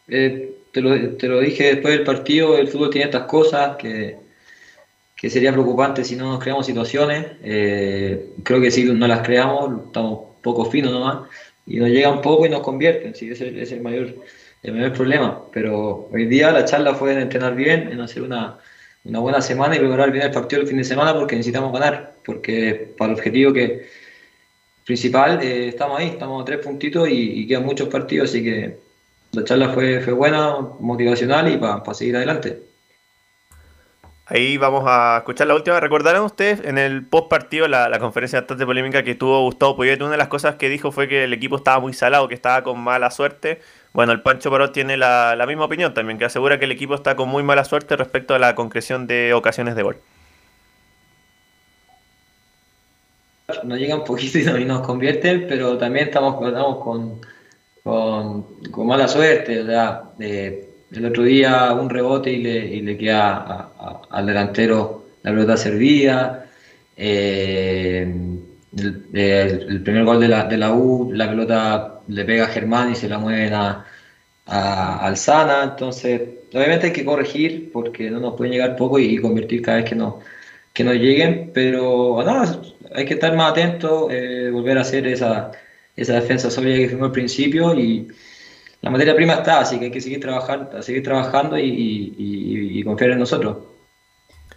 eh, te, lo, dije después del partido, el fútbol tiene estas cosas que, que sería preocupante si no nos creamos situaciones. Eh, creo que si no las creamos, estamos poco finos nomás, y nos llegan poco y nos convierten. Sí, ese es el mayor el mayor problema. Pero hoy día la charla fue en entrenar bien, en hacer una, una buena semana y preparar bien el partido el fin de semana porque necesitamos ganar. Porque para el objetivo que principal eh, estamos ahí, estamos a tres puntitos y, quedan muchos partidos, así que la charla fue, fue buena, motivacional y para seguir adelante. Ahí vamos a escuchar la última. ¿Recordarán ustedes en el post partido, la, la conferencia bastante polémica que tuvo Gustavo Poyet? Una de las cosas que dijo fue que el equipo estaba muy salado, que estaba con mala suerte. Bueno, el Pancho Parot tiene la, misma opinión también, que asegura que el equipo está con muy mala suerte respecto a la concreción de ocasiones de gol. Nos llegan poquito y nos convierten, pero también estamos, con, con, mala suerte. O sea, el otro día un rebote y le, queda al delantero la pelota servida. Eh, el, primer gol de la, de la U, la pelota le pega a Germán y se la mueven a, a Alzana. Entonces, obviamente hay que corregir porque no nos pueden llegar poco y, convertir cada vez que, no, que nos lleguen. Pero nada, hay que estar más atentos, eh, volver a hacer esa, esa defensa sólida que fuimos al principio y la materia prima está, así que hay que seguir trabajando, seguir trabajando y, y confiar en nosotros.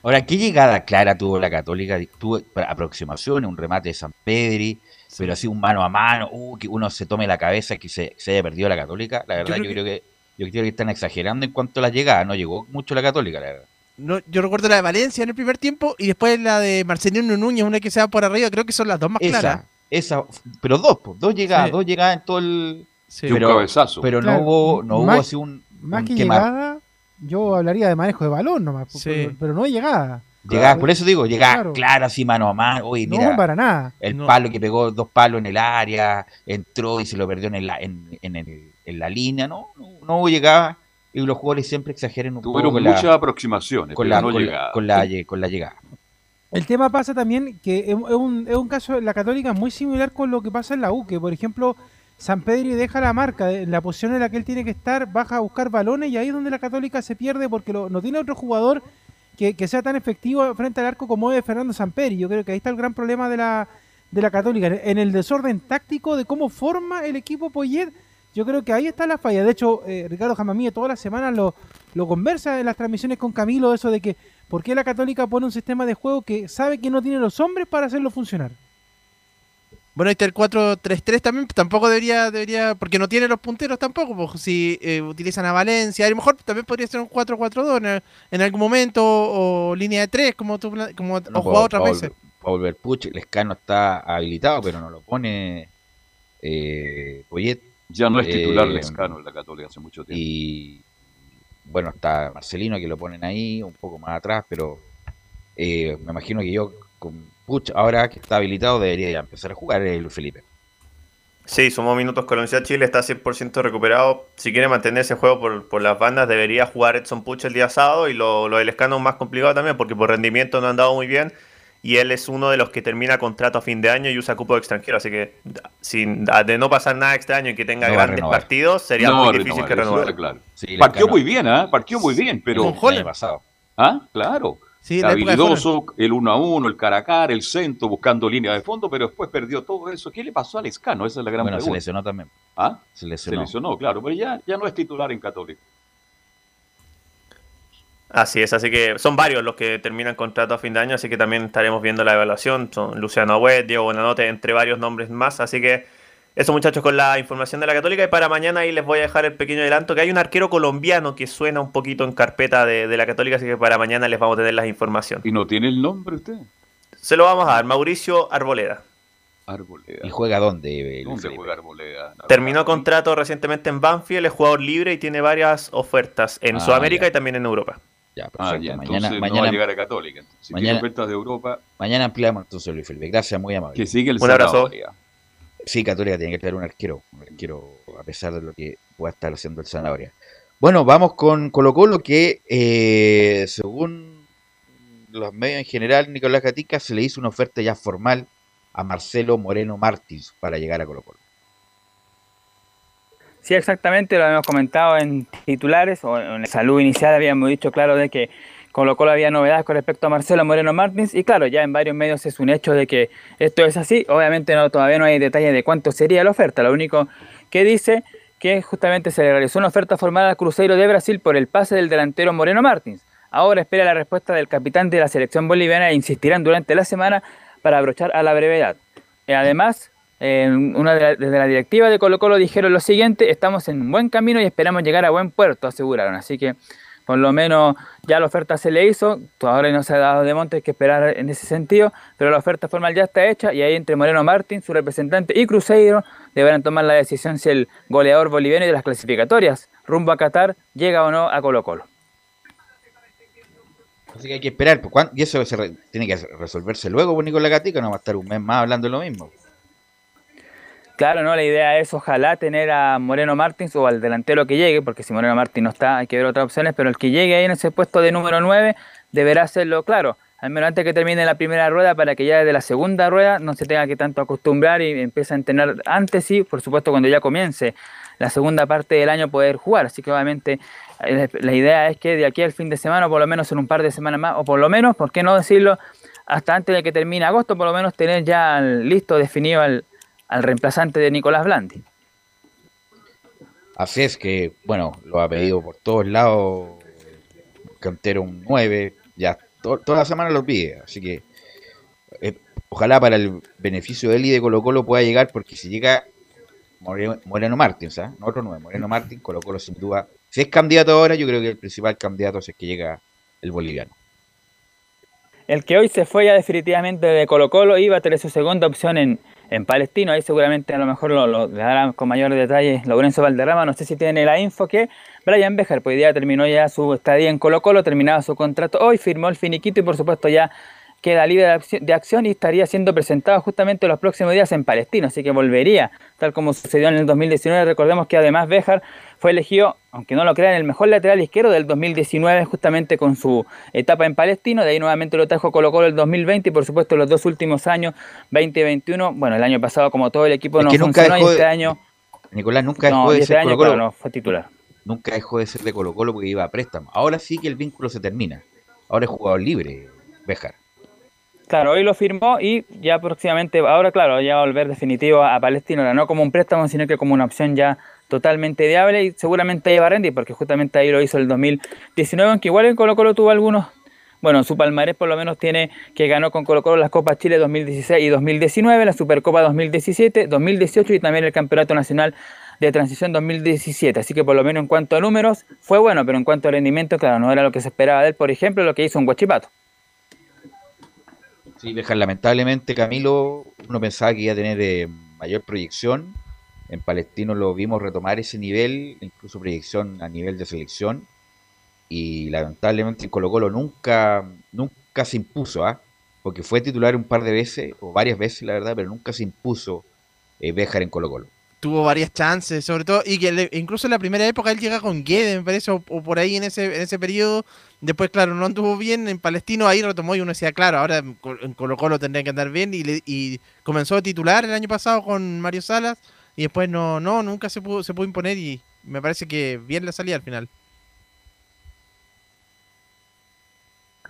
Ahora, ¿qué llegada clara tuvo la Católica? Tuvo aproximaciones, un remate de San Pedri, pero así un mano a mano, uh, que uno se tome la cabeza que se, haya perdido la Católica. La verdad, yo, creo, que, yo creo que están exagerando en cuanto a la llegada. No llegó mucho la Católica, la verdad. No, yo recuerdo la de Valencia en el primer tiempo y después la de Marcelino Núñez, una que se va por arriba, creo que son las dos más claras. Esa, pero dos, dos llegadas, dos llegadas en todo el. Sí. Pero, un cabezazo. Pero no hubo, no hubo así un. Más que llegada, yo hablaría de manejo de balón nomás, pero, no de llegada. Llegaba, por eso digo, llegaba claro. así mano a mano. Oye, mira, no, para nada. El palo que pegó dos palos en el área, entró y se lo perdió en la, en, en, el, en la línea, ¿no? No, no llegaba. Y los jugadores siempre exageran un Tuvieron poco. muchas aproximaciones, con, la, con, la, con, la, con la llegada. El tema pasa también que es un, es un caso, la Católica muy similar con lo que pasa en la U, que por ejemplo San Pedro deja la marca, en la posición en la que él tiene que estar, baja a buscar balones y ahí es donde la Católica se pierde porque no tiene otro jugador que, sea tan efectivo frente al arco como es Fernando Samperi. Yo creo que ahí está el gran problema de la, de la Católica. En el desorden táctico de cómo forma el equipo Poyet, yo creo que ahí está la falla. De hecho, eh, Ricardo Jamamía todas las semanas lo, lo conversa en las transmisiones con Camilo, eso de que por qué la Católica pone un sistema de juego que sabe que no tiene los hombres para hacerlo funcionar. Bueno, ahí está el 4-3-3 también, tampoco debería, debería, porque no tiene los punteros tampoco, pues, si eh, utilizan a Valencia, a lo mejor también podría ser un 4-4-2 en, en, algún momento, o, línea de 3, como tú como no, jugado otras veces. Para volver Puch, el escano está habilitado, pero no lo pone eh, Poyet. Ya no es titular eh, escano en la Católica hace mucho tiempo. Y bueno, está Marcelino que lo ponen ahí, un poco más atrás, pero eh, me imagino que yo con Puch, ahora que está habilitado, debería ya empezar a jugar el Luis Felipe. Sí, sumó minutos con la Universidad de Chile, está 100% recuperado. Si quiere mantener ese juego por, por, las bandas, debería jugar Edson Puch el día sábado. Y lo, lo del escano es más complicado también, porque por rendimiento no han dado muy bien. Y él es uno de los que termina contrato a fin de año y usa cupo de extranjero. Así que, sin, de no pasar nada extraño y que tenga grandes partidos, sería muy difícil que renueve. Claro. partió muy bien, ¿eh? Partió muy bien, pero. El pasado. ¿Ah? Claro. Sí, habilidoso, el uno a uno, el cara a cara, el centro, buscando línea de fondo, pero después perdió todo eso. ¿Qué le pasó al Escano? Esa es la gran bueno, pregunta. se lesionó también. ¿Ah? Se lesionó. Se lesionó, claro, pero ya, ya no es titular en Católica. Así es, así que son varios los que terminan contrato a fin de año, así que también estaremos viendo la evaluación. Son Luciano Agüed, Diego Buenanote, entre varios nombres más. Así que eso muchachos con la información de la Católica. Y para mañana ahí les voy a dejar el pequeño adelanto que hay un arquero colombiano que suena un poquito en carpeta de, la Católica, así que para mañana les vamos a tener las informaciones. ¿Y no tiene el nombre usted? Se lo vamos a dar, Mauricio Arboleda. Arboleda. ¿Y juega dónde? ¿Dónde juega Arboleda? Terminó contrato recientemente en Banfield, es jugador libre y tiene varias ofertas en ah, Sudamérica y también en Europa. Ya, ah, ya, mañana, mañana, va a llegar a Católica. Si mañana, ofertas de Europa. Mañana ampliamos entonces Luis Felipe. Gracias, muy amable. Que sigue el Un abrazo. Sí, Católica tiene que traer un arquero, un arquero, a pesar de lo que pueda estar haciendo el Zanahoria. Bueno, vamos con Colo Colo, que eh, según los medios en general, Nicolás Gatica se le hizo una oferta ya formal a Marcelo Moreno Martins para llegar a Colo Colo. Sí, exactamente, lo habíamos comentado en titulares o en la salud inicial habíamos dicho claro de que Colo Colo había novedades con respecto a Marcelo Moreno Martins y claro, ya en varios medios es un hecho de que esto es así, obviamente no, todavía no hay detalles de cuánto sería la oferta, lo único que dice que justamente se le realizó una oferta formal al Cruzeiro de Brasil por el pase del delantero Moreno Martins. Ahora espera la respuesta del capitán de la selección boliviana e insistirán durante la semana para abrochar a la brevedad. Además, una desde la directiva de Colo Colo dijeron lo siguiente, estamos en buen camino y esperamos llegar a buen puerto, aseguraron. Así que por lo menos ya la oferta se le hizo, todavía no se ha dado de monte, hay que esperar en ese sentido, pero la oferta formal ya está hecha y ahí entre Moreno Martín, su representante, y Cruzeiro deberán tomar la decisión si el goleador boliviano de las clasificatorias rumbo a Qatar llega o no a Colo Colo. Así que hay que esperar, pues, y eso tiene que resolverse luego, pues Nicolás Gatica no va a estar un mes más hablando de lo mismo. Claro, no, la idea es ojalá tener a Moreno Martins o al delantero que llegue, porque si Moreno Martins no está, hay que ver otras opciones, pero el que llegue ahí en ese puesto de número 9 deberá hacerlo claro, al menos antes que termine la primera rueda, para que ya desde la segunda rueda no se tenga que tanto acostumbrar y empiece a entrenar antes y, por supuesto, cuando ya comience la segunda parte del año poder jugar. Así que obviamente eh, la idea es que de aquí al fin de semana, o por lo menos en un par de semanas más, o por lo menos, ¿por qué no decirlo? Hasta antes de que termine agosto, por lo menos tener ya listo, definido al al reemplazante de Nicolás Blandi. Así es que, bueno, lo ha pedido por todos lados, cantero un 9, ya toda la semana lo pide, así que eh, ojalá para el beneficio de él y de Colo Colo pueda llegar, porque si llega Moreno, Moreno Martín, ¿sabes? No otro 9, Moreno Martín, Colo Colo sin duda, si es candidato ahora, yo creo que el principal candidato es que llega el boliviano. El que hoy se fue ya definitivamente de Colo Colo iba a tener su segunda opción en, en Palestino. Ahí seguramente a lo mejor lo, lo con mayor detalle Lorenzo Valderrama. No sé si tiene la info que Brian Bejar, pues día terminó ya su estadía en Colo Colo, terminaba su contrato hoy, firmó el finiquito y por supuesto ya queda libre de acción y estaría siendo presentado justamente los próximos días en Palestino, así que volvería, tal como sucedió en el 2019. Recordemos que además Bejar fue elegido, aunque no lo crean, el mejor lateral izquierdo del 2019, justamente con su etapa en Palestino. De ahí nuevamente lo trajo Colo Colo el 2020 y por supuesto los dos últimos años, 2021. Bueno, el año pasado, como todo el equipo, no funcionó y este año. Nicolás nunca dejó de este ser Colo Colo. no fue titular. Nunca dejó de ser de Colo Colo porque iba a préstamo. Ahora sí que el vínculo se termina. Ahora es jugador libre, Bejar. Claro, hoy lo firmó y ya próximamente, ahora claro, ya va a volver definitivo a, Palestino, no como un préstamo, sino que como una opción ya totalmente viable y seguramente ahí va a rendir, porque justamente ahí lo hizo el 2019, aunque igual en Colo Colo tuvo algunos bueno, su palmarés por lo menos tiene que ganó con Colo Colo las Copas Chile 2016 y 2019, la Supercopa 2017, 2018 y también el Campeonato Nacional de Transición 2017. Así que por lo menos en cuanto a números fue bueno, pero en cuanto a rendimiento, claro, no era lo que se esperaba de él, por ejemplo, lo que hizo un Guachipato. Sí, lamentablemente Camilo, uno pensaba que iba a tener eh, mayor proyección. En Palestino lo vimos retomar ese nivel, incluso proyección a nivel de selección. Y lamentablemente en Colo Colo nunca, nunca se impuso, ¿ah? porque fue titular un par de veces, o varias veces la verdad, pero nunca se impuso eh, Béjar en Colo Colo tuvo varias chances, sobre todo, y que incluso en la primera época él llega con Guede, me parece, o, por ahí en ese, en ese periodo. Después, claro, no anduvo bien en Palestino, ahí retomó y uno decía, claro, ahora en Colo Colo tendría que andar bien, y, y comenzó a titular el año pasado con Mario Salas, y después no, no, nunca se pudo, se pudo imponer, y me parece que bien la salida al final.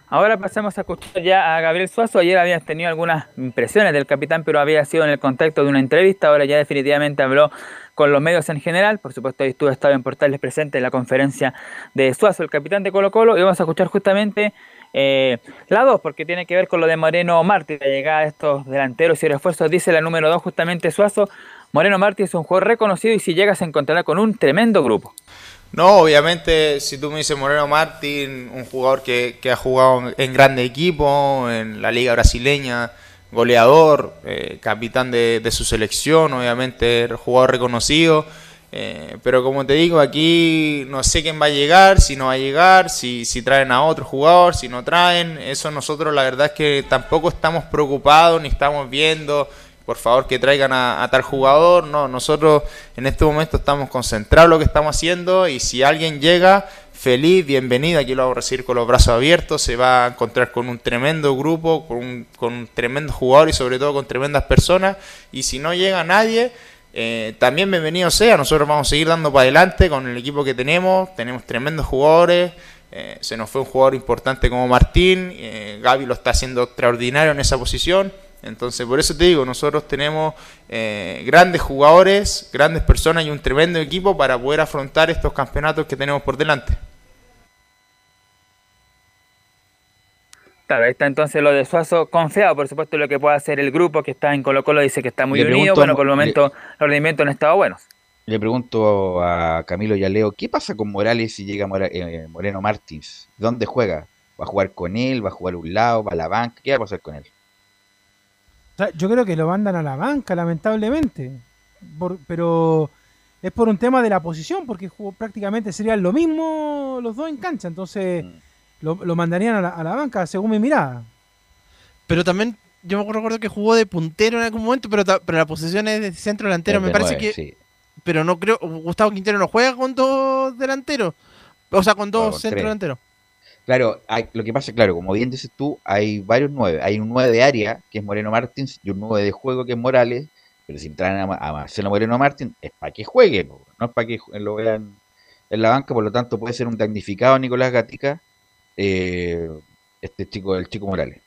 Ahora pasamos a escuchar ya a Gabriel Suazo. Ayer habías tenido algunas impresiones del capitán, pero había sido en el contexto de una entrevista. Ahora ya definitivamente habló con los medios en general. Por supuesto, ahí estuvo estado en Portales presente en la conferencia de Suazo, el capitán de Colo Colo. Y vamos a escuchar justamente eh, la 2, porque tiene que ver con lo de Moreno Martí, la llegada de estos delanteros y refuerzos. Dice la número 2 justamente Suazo. Moreno Martí es un jugador reconocido y si llega se encontrará con un tremendo grupo. No, obviamente, si tú me dices Moreno Martín, un jugador que, ha jugado en grande equipo, en la liga brasileña, goleador, eh, capitán de, su selección, obviamente jugador reconocido. Eh, pero como te digo, aquí no sé quién va a llegar, si no va a llegar, si, si traen a otro jugador, si no traen. Eso nosotros la verdad es que tampoco estamos preocupados ni estamos viendo por favor que traigan a, tal jugador. No, nosotros en este momento estamos concentrados en lo que estamos haciendo y si alguien llega, feliz, bienvenido, aquí lo vamos a recibir con los brazos abiertos, se va a encontrar con un tremendo grupo, con un, con tremendo jugador y sobre todo con tremendas personas. Y si no llega nadie, eh, también bienvenido sea, nosotros vamos a seguir dando para adelante con el equipo que tenemos, tenemos tremendos jugadores. Eh, se nos fue un jugador importante como Martín, eh, Gaby lo está haciendo extraordinario en esa posición. Entonces, por eso te digo, nosotros tenemos eh, grandes jugadores, grandes personas y un tremendo equipo para poder afrontar estos campeonatos que tenemos por delante. Claro, ahí está entonces lo de Suazo, confiado por supuesto lo que pueda hacer el grupo que está en Colo Colo, dice que está muy unido, bueno, por el momento los rendimientos han estado buenos. Le pregunto a Camilo y a Leo, ¿qué pasa con Morales si llega eh, Moreno Martins? ¿Dónde juega? ¿Va a jugar con él? ¿Va a jugar a un lado? ¿Va a la banca? ¿Qué va a pasar con él? Yo creo que lo mandan a la banca, lamentablemente. pero es por un tema de la posición, porque prácticamente serían lo mismo los dos en cancha. Entonces mm. lo, mandarían a la, banca, según mi mirada. Pero también yo me recuerdo que jugó de puntero en algún momento, pero, pero la posición es de centro delantero. me parece que. Pero no creo. Gustavo Quintero no juega con dos delanteros. O sea, con dos centro delanteros. Claro, lo que pasa, claro, como bien dices tú, hay varios nueve. Hay un nueve de área, que es Moreno Martins, y un nueve de juego, que es Morales. Pero si entran a, Marcelo Moreno Martins, es para que juegue, no, es para que lo vean en la banca. Por lo tanto, puede ser un damnificado Nicolás Gatica, eh, este chico, el chico Morales.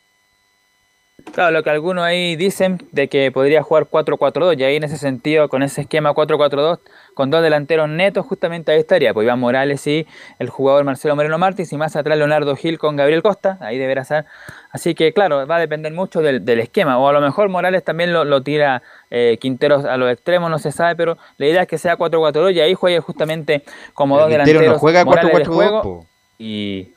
Claro, lo que algunos ahí dicen de que podría jugar 4-4-2, y ahí en ese sentido, con ese esquema 4-4-2, con dos delanteros netos, justamente ahí estaría, pues Iván Morales y el jugador Marcelo Moreno Martins, y más atrás Leonardo Gil con Gabriel Costa, ahí deberá ser. Así que, claro, va a depender mucho del, esquema, o a lo mejor Morales también lo, tira eh, Quinteros a los extremos, no se sabe, pero la idea es que sea 4-4-2, y ahí juegue justamente como dos delanteros. No juega 4-4-2, y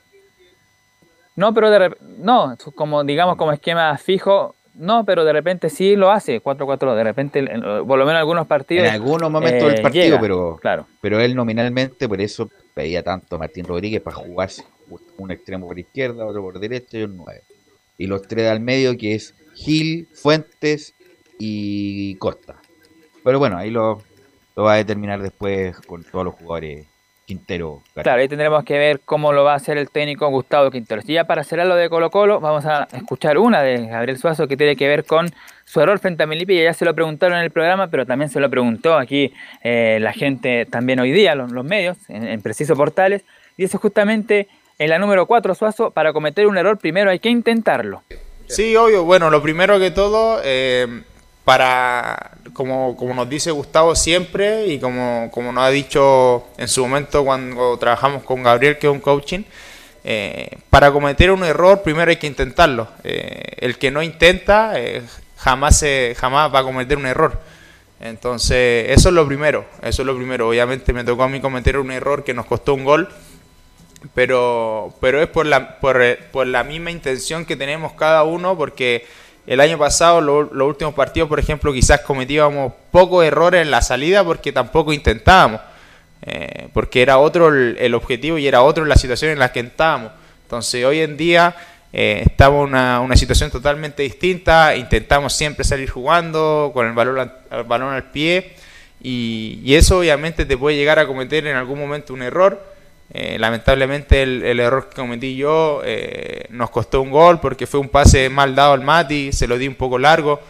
no, pero de no, como digamos como esquema fijo, no, pero de repente sí lo hace 4-4, de repente por lo menos en algunos partidos. En algunos momentos del eh, partido, pero claro. pero él nominalmente por eso pedía tanto a Martín Rodríguez para jugarse un extremo por izquierda, otro por derecha y un 9. Y los tres al medio que es Gil, Fuentes y Costa. Pero bueno, ahí lo, lo va a determinar después con todos los jugadores Quintero. Claro. ahí tendremos que ver cómo lo va a hacer el técnico Gustavo Quintero. Y ya para cerrar lo de Colo Colo, vamos a escuchar una de Gabriel Suazo que tiene que ver con su error frente a Melipilla. Ya se lo preguntaron en el programa, pero también se lo preguntó aquí eh, la gente también hoy día, los, medios, en, Preciso Portales. Y eso justamente en la número 4, Suazo, para cometer un error primero hay que intentarlo. Sí, obvio. Bueno, lo primero que todo... Eh para, como, como nos dice Gustavo siempre y como, como nos ha dicho en su momento cuando trabajamos con Gabriel, que es un coaching, eh, para cometer un error primero hay que intentarlo. Eh, el que no intenta eh, jamás, se, jamás va a cometer un error. Entonces, eso es lo primero, eso es lo primero. Obviamente me tocó a mí cometer un error que nos costó un gol, pero, pero es por la, por, por la misma intención que tenemos cada uno, porque el año pasado, los últimos partidos, por ejemplo, quizás cometíamos pocos errores en la salida porque tampoco intentábamos. Eh, porque era otro el, objetivo y era otro la situación en la que estábamos. Entonces hoy en día eh, estamos en una, situación totalmente distinta, intentamos siempre salir jugando con el balón, al, balón al pie y, eso obviamente te puede llegar a cometer en algún momento un error. Eh, lamentablemente el, error que cometí yo nos costó un gol porque fue un pase mal dado al Mati, se lo di un poco largo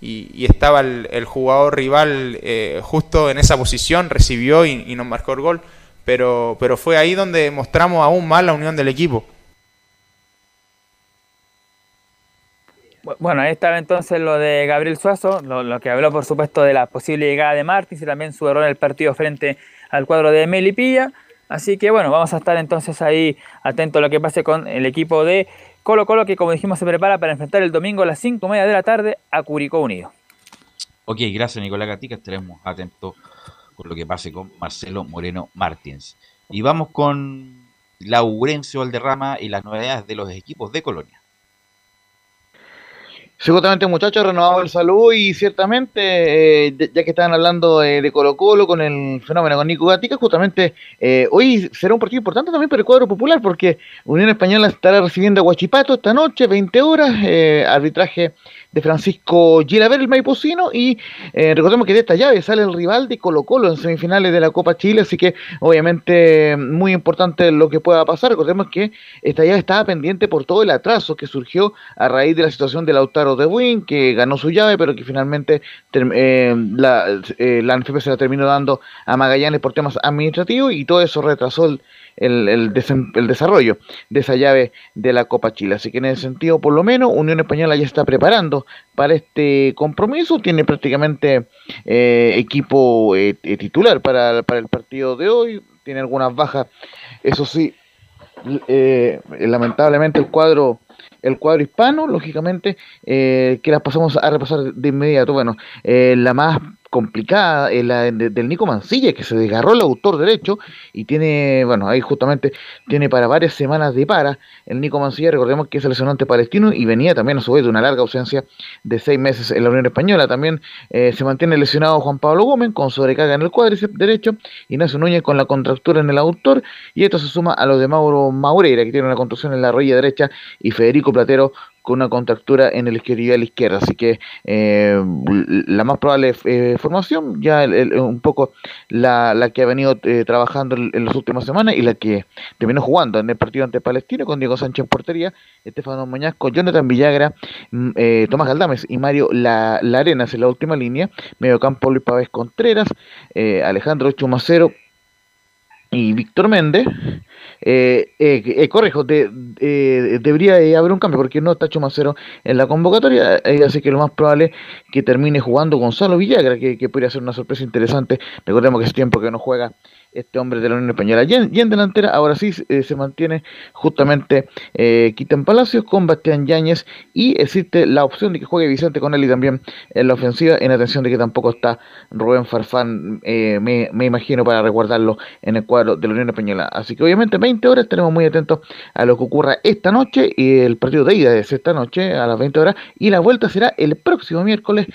y, estaba el, jugador rival eh, justo en esa posición, recibió y, nos marcó el gol, pero, pero fue ahí donde mostramos aún más la unión del equipo. Bueno, ahí estaba entonces lo de Gabriel Suazo, lo, que habló por supuesto de la posible llegada de Martins y también su error en el partido frente al cuadro de Melipilla. Así que bueno, vamos a estar entonces ahí atentos a lo que pase con el equipo de Colo Colo que como dijimos se prepara para enfrentar el domingo a las 5 media de la tarde a Curicó Unido. Ok, gracias Nicolás Gatica, estaremos atentos por lo que pase con Marcelo Moreno Martins. Y vamos con Laurencio Valderrama y las novedades de los equipos de Colonia. Seguramente muchachos, renovado el saludo y ciertamente, eh, ya que estaban hablando de Colo Colo con el fenómeno con Nico Gatica, justamente eh, hoy será un partido importante también para el cuadro popular porque Unión Española estará recibiendo a Guachipato esta noche, 20 horas, eh, arbitraje de Francisco Gilaver, el maipocino, y eh, recordemos que de esta llave sale el rival de Colo Colo en semifinales de la Copa Chile, así que obviamente muy importante lo que pueda pasar. Recordemos que esta llave estaba pendiente por todo el atraso que surgió a raíz de la situación de Lautaro de Win, que ganó su llave, pero que finalmente eh, la, eh, la NFP se la terminó dando a Magallanes por temas administrativos y todo eso retrasó el el, el, desarrollo de esa llave de la Copa Chile. Así que en ese sentido, por lo menos, Unión Española ya está preparando para este compromiso. Tiene prácticamente eh, equipo eh, eh, titular para, el partido de hoy. Tiene algunas bajas, eso sí. lamentablemente el cuadro el cuadro hispano, lógicamente, que las pasamos a repasar de inmediato. Bueno, la más complicada, es la del Nico Mancilla, que se desgarró el autor derecho y tiene, bueno, ahí justamente tiene para varias semanas de para. El Nico Mancilla, recordemos que es seleccionante palestino y venía también a su vez de una larga ausencia de seis meses en la Unión Española. También eh, se mantiene lesionado Juan Pablo Gómez con sobrecarga en el cuádriceps derecho, Ignacio Núñez con la contractura en el autor y esto se suma a lo de Mauro Maureira, que tiene una contracción en la rodilla derecha y Federico Platero con una contractura en el isquiotibial izquierda. Así que eh, la más probable eh, formación, ya un poco la, la, que ha venido eh, trabajando en, las últimas semanas y la que terminó jugando en el partido ante Palestino con Diego Sánchez en portería, Estefano Mañasco, Jonathan Villagra, mm, Tomás Galdames y Mario la, la Arenas en la última línea, medio campo Luis Pavés Contreras, Alejandro Chumacero y Víctor Méndez, eh, eh, eh, correjo, debería haber un cambio porque no está Chumacero en la convocatoria, así que lo más probable es que termine jugando Gonzalo Villagra, que, que podría ser una sorpresa interesante. Recordemos que es tiempo que no juega este hombre de la Unión Española. Y en, delantera, ahora sí eh, se mantiene justamente eh, Quitan Palacios con Bastián Yáñez y existe la opción de que juegue Vicente con él y también en la ofensiva, en atención de que tampoco está Rubén Farfán, eh, me, me, imagino, para resguardarlo en el cuadro de la Unión Española. Así que obviamente 20 horas estaremos muy atentos a lo que ocurra esta noche y el partido de ida es esta noche a las 20 horas y la vuelta será el próximo miércoles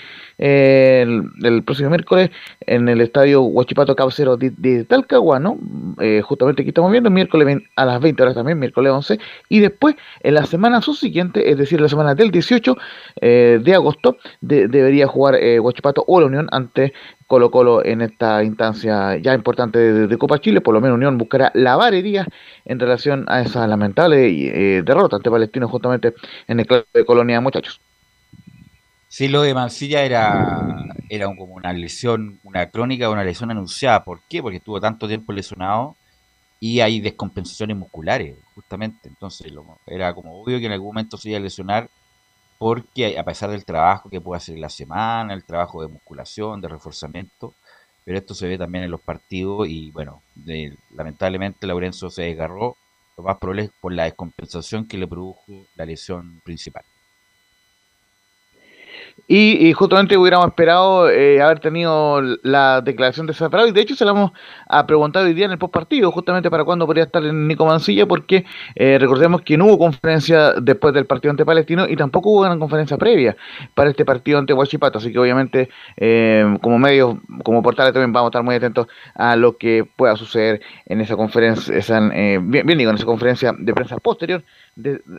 el, próximo miércoles en el estadio Huachipato Cabcero de, Talcahuano, eh, justamente aquí estamos viendo, miércoles a las 20 horas también, miércoles 11, y después en la semana subsiguiente, es decir, la semana del 18 eh, de agosto, debería jugar eh, Huachipato o la Unión ante Colo Colo en esta instancia ya importante de, Copa Chile, por lo menos Unión buscará lavar heridas en relación a esa lamentable eh, derrota ante Palestino justamente en el club de Colonia, muchachos. Sí, lo de Mancilla era, era como una lesión, una crónica, una lesión anunciada. ¿Por qué? Porque estuvo tanto tiempo lesionado y hay descompensaciones musculares, justamente. Entonces era como obvio que en algún momento se iba a lesionar porque a pesar del trabajo que puede hacer la semana, el trabajo de musculación, de reforzamiento, pero esto se ve también en los partidos y bueno, lamentablemente Laurenzo se desgarró lo más probable es por la descompensación que le produjo la lesión principal. Y, justamente hubiéramos esperado eh, haber tenido la declaración de Zafarado y de hecho se la hemos a preguntado hoy día en el post partido, justamente para cuándo podría estar en Nico Mancilla, porque eh, recordemos que no hubo conferencia después del partido ante Palestino y tampoco hubo una conferencia previa para este partido ante Huachipato, así que obviamente eh, como medios, como portales también vamos a estar muy atentos a lo que pueda suceder en esa conferencia, esa, bien, bien digo, en esa conferencia de prensa posterior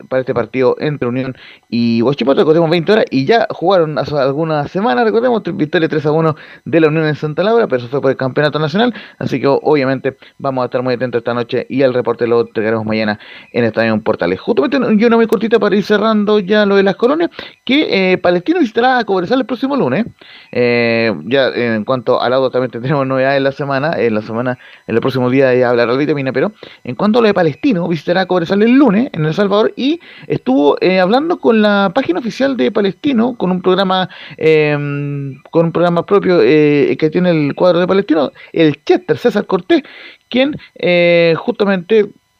para este partido entre Unión y Huachipato. Recordemos 20 horas y ya jugaron hace algunas semanas, recordemos, victoria 3 a 1 de la Unión en Santa Laura, pero eso fue por el campeonato nacional. Así que obviamente vamos a estar muy atentos esta noche y el reporte lo entregaremos mañana en Estadio Portales. Justamente yo una muy cortita para ir cerrando ya lo de las colonias, que eh, Palestino visitará a Cobresal el próximo lunes. Eh, ya en cuanto al lado también tendremos novedades en la semana, en la semana, en el próximo día ya hablará el vitamina, pero en cuanto a lo de Palestino, visitará a Cobresal el lunes en el y estuvo eh, hablando con la página oficial de Palestino, con un programa em, con un programa propio eh, que tiene el cuadro de Palestino, el Chester César Cortés, quien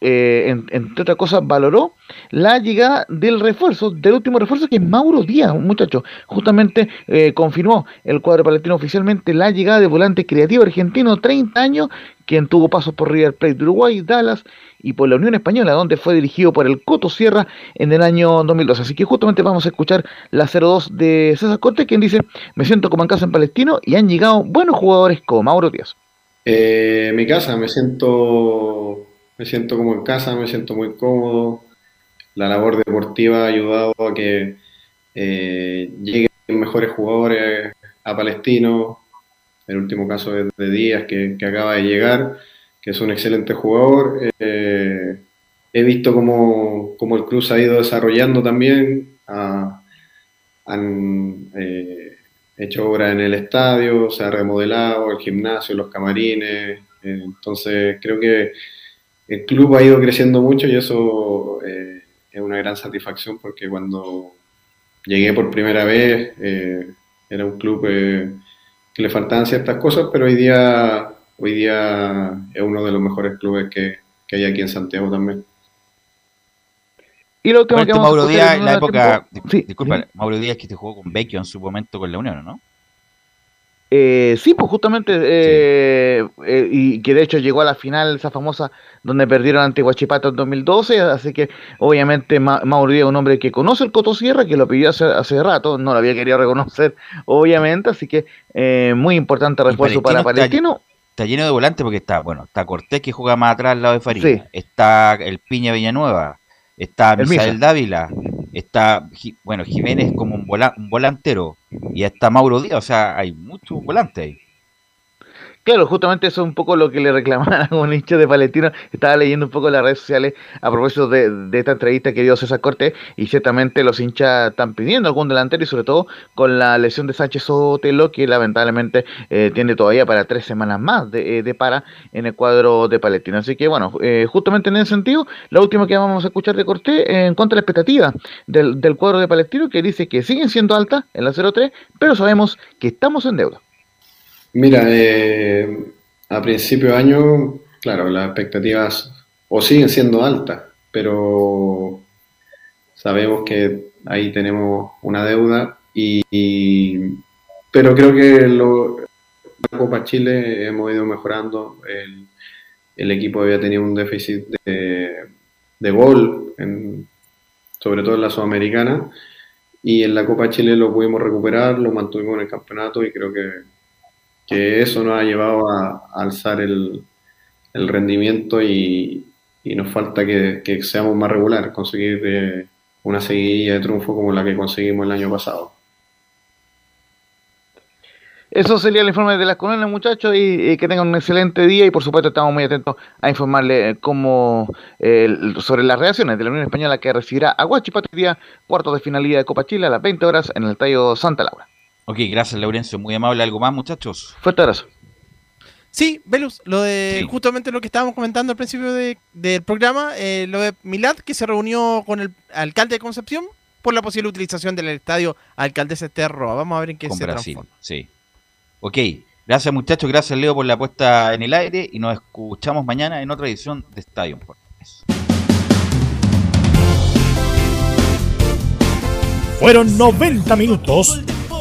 eh, justamente entre otras cosas, valoró la llegada del refuerzo, del último refuerzo que es Mauro Díaz, un muchacho. Justamente confirmó el cuadro palestino oficialmente la llegada de volante creativo argentino, 30 años, quien tuvo pasos por River Plate de Uruguay, Dallas, y por la Unión Española, donde fue dirigido por el Coto Sierra en el año 2012. Así que justamente vamos a escuchar la 02 de César Cortés, quien dice, me siento como en casa en Palestino y han llegado buenos jugadores como Mauro Díaz. Eh, mi casa, me siento, me siento como en casa, me siento muy cómodo. La labor deportiva ha ayudado a que eh, lleguen mejores jugadores a Palestino. El último caso es de Díaz, que acaba de llegar que es un excelente jugador. Eh, he visto cómo, el club se ha ido desarrollando también. han eh, hecho obra en el estadio, se ha remodelado el gimnasio, los camarines. Eh, entonces creo que el club ha ido creciendo mucho y eso es una gran satisfacción porque cuando llegué por primera vez era un club que le faltaban ciertas cosas, pero hoy día hoy día es uno de los mejores clubes que, hay aquí en Santiago también. Y lo último que Mauro Díaz, en la época, disculpa, Mauro Díaz que te jugó con Vecchio en su momento con la Unión, ¿no? Eh, sí, pues justamente, eh, eh, y que de hecho llegó a la final, esa famosa, donde perdieron ante Huachipato en 2012, así que obviamente Mauro Díaz es un hombre que conoce el Coto Sierra, que lo pidió hace, hace rato, no lo había querido reconocer, obviamente, así que muy importante refuerzo para Palestino está lleno de volantes porque está, bueno, está Cortés que juega más atrás al lado de Farid, está el Piña Villanueva, está Misael Dávila, está, bueno, Jiménez como un, un volantero y está Mauro Díaz, o sea, hay muchos volantes ahí. Claro, justamente eso es un poco lo que le reclamaban a un hincha de Palestino. Estaba leyendo un poco las redes sociales a propósito de, esta entrevista que dio César Cortés y ciertamente los hinchas están pidiendo algún delantero y sobre todo con la lesión de Sánchez Sotelo que lamentablemente eh, tiene todavía para tres semanas más de, eh, para en el cuadro de Palestino. Así que bueno, eh, justamente en ese sentido, la última que vamos a escuchar de Cortés en cuanto a la expectativa del, del cuadro de Palestino que dice que siguen siendo altas en la 0-3, pero sabemos que estamos en deuda. Mira, eh, a principio de año, claro, las expectativas o siguen siendo altas, pero sabemos que ahí tenemos una deuda y, pero creo que lo, la Copa Chile hemos ido mejorando. El, equipo había tenido un déficit de, gol, sobre todo en la Sudamericana, y en la Copa Chile lo pudimos recuperar, lo mantuvimos en el campeonato y creo que que eso nos ha llevado a, alzar el, rendimiento y, nos falta que, seamos más regulares, conseguir eh, una seguidilla de triunfo como la que conseguimos el año pasado. Eso sería el informe de las colonias, muchachos, y, que tengan un excelente día y por supuesto estamos muy atentos a informarle eh, cómo, sobre las reacciones de la Unión Española que recibirá a Guachipato día cuarto de finalidad de Copa Chile a las 20 horas en el Estadio Santa Laura. Ok, gracias, Laurencio. Muy amable. ¿Algo más, muchachos? Fuerte abrazo. Sí, Velus, lo de justamente lo que estábamos comentando al principio de, del programa, eh, lo de Milad, que se reunió con el alcalde de Concepción por la posible utilización del estadio Alcaldes Esterroa. Vamos a ver en qué con se Brasil, transforma. Sí. Ok, gracias muchachos, gracias Leo por la puesta en el aire y nos escuchamos mañana en otra edición de Estadio Fueron 90 minutos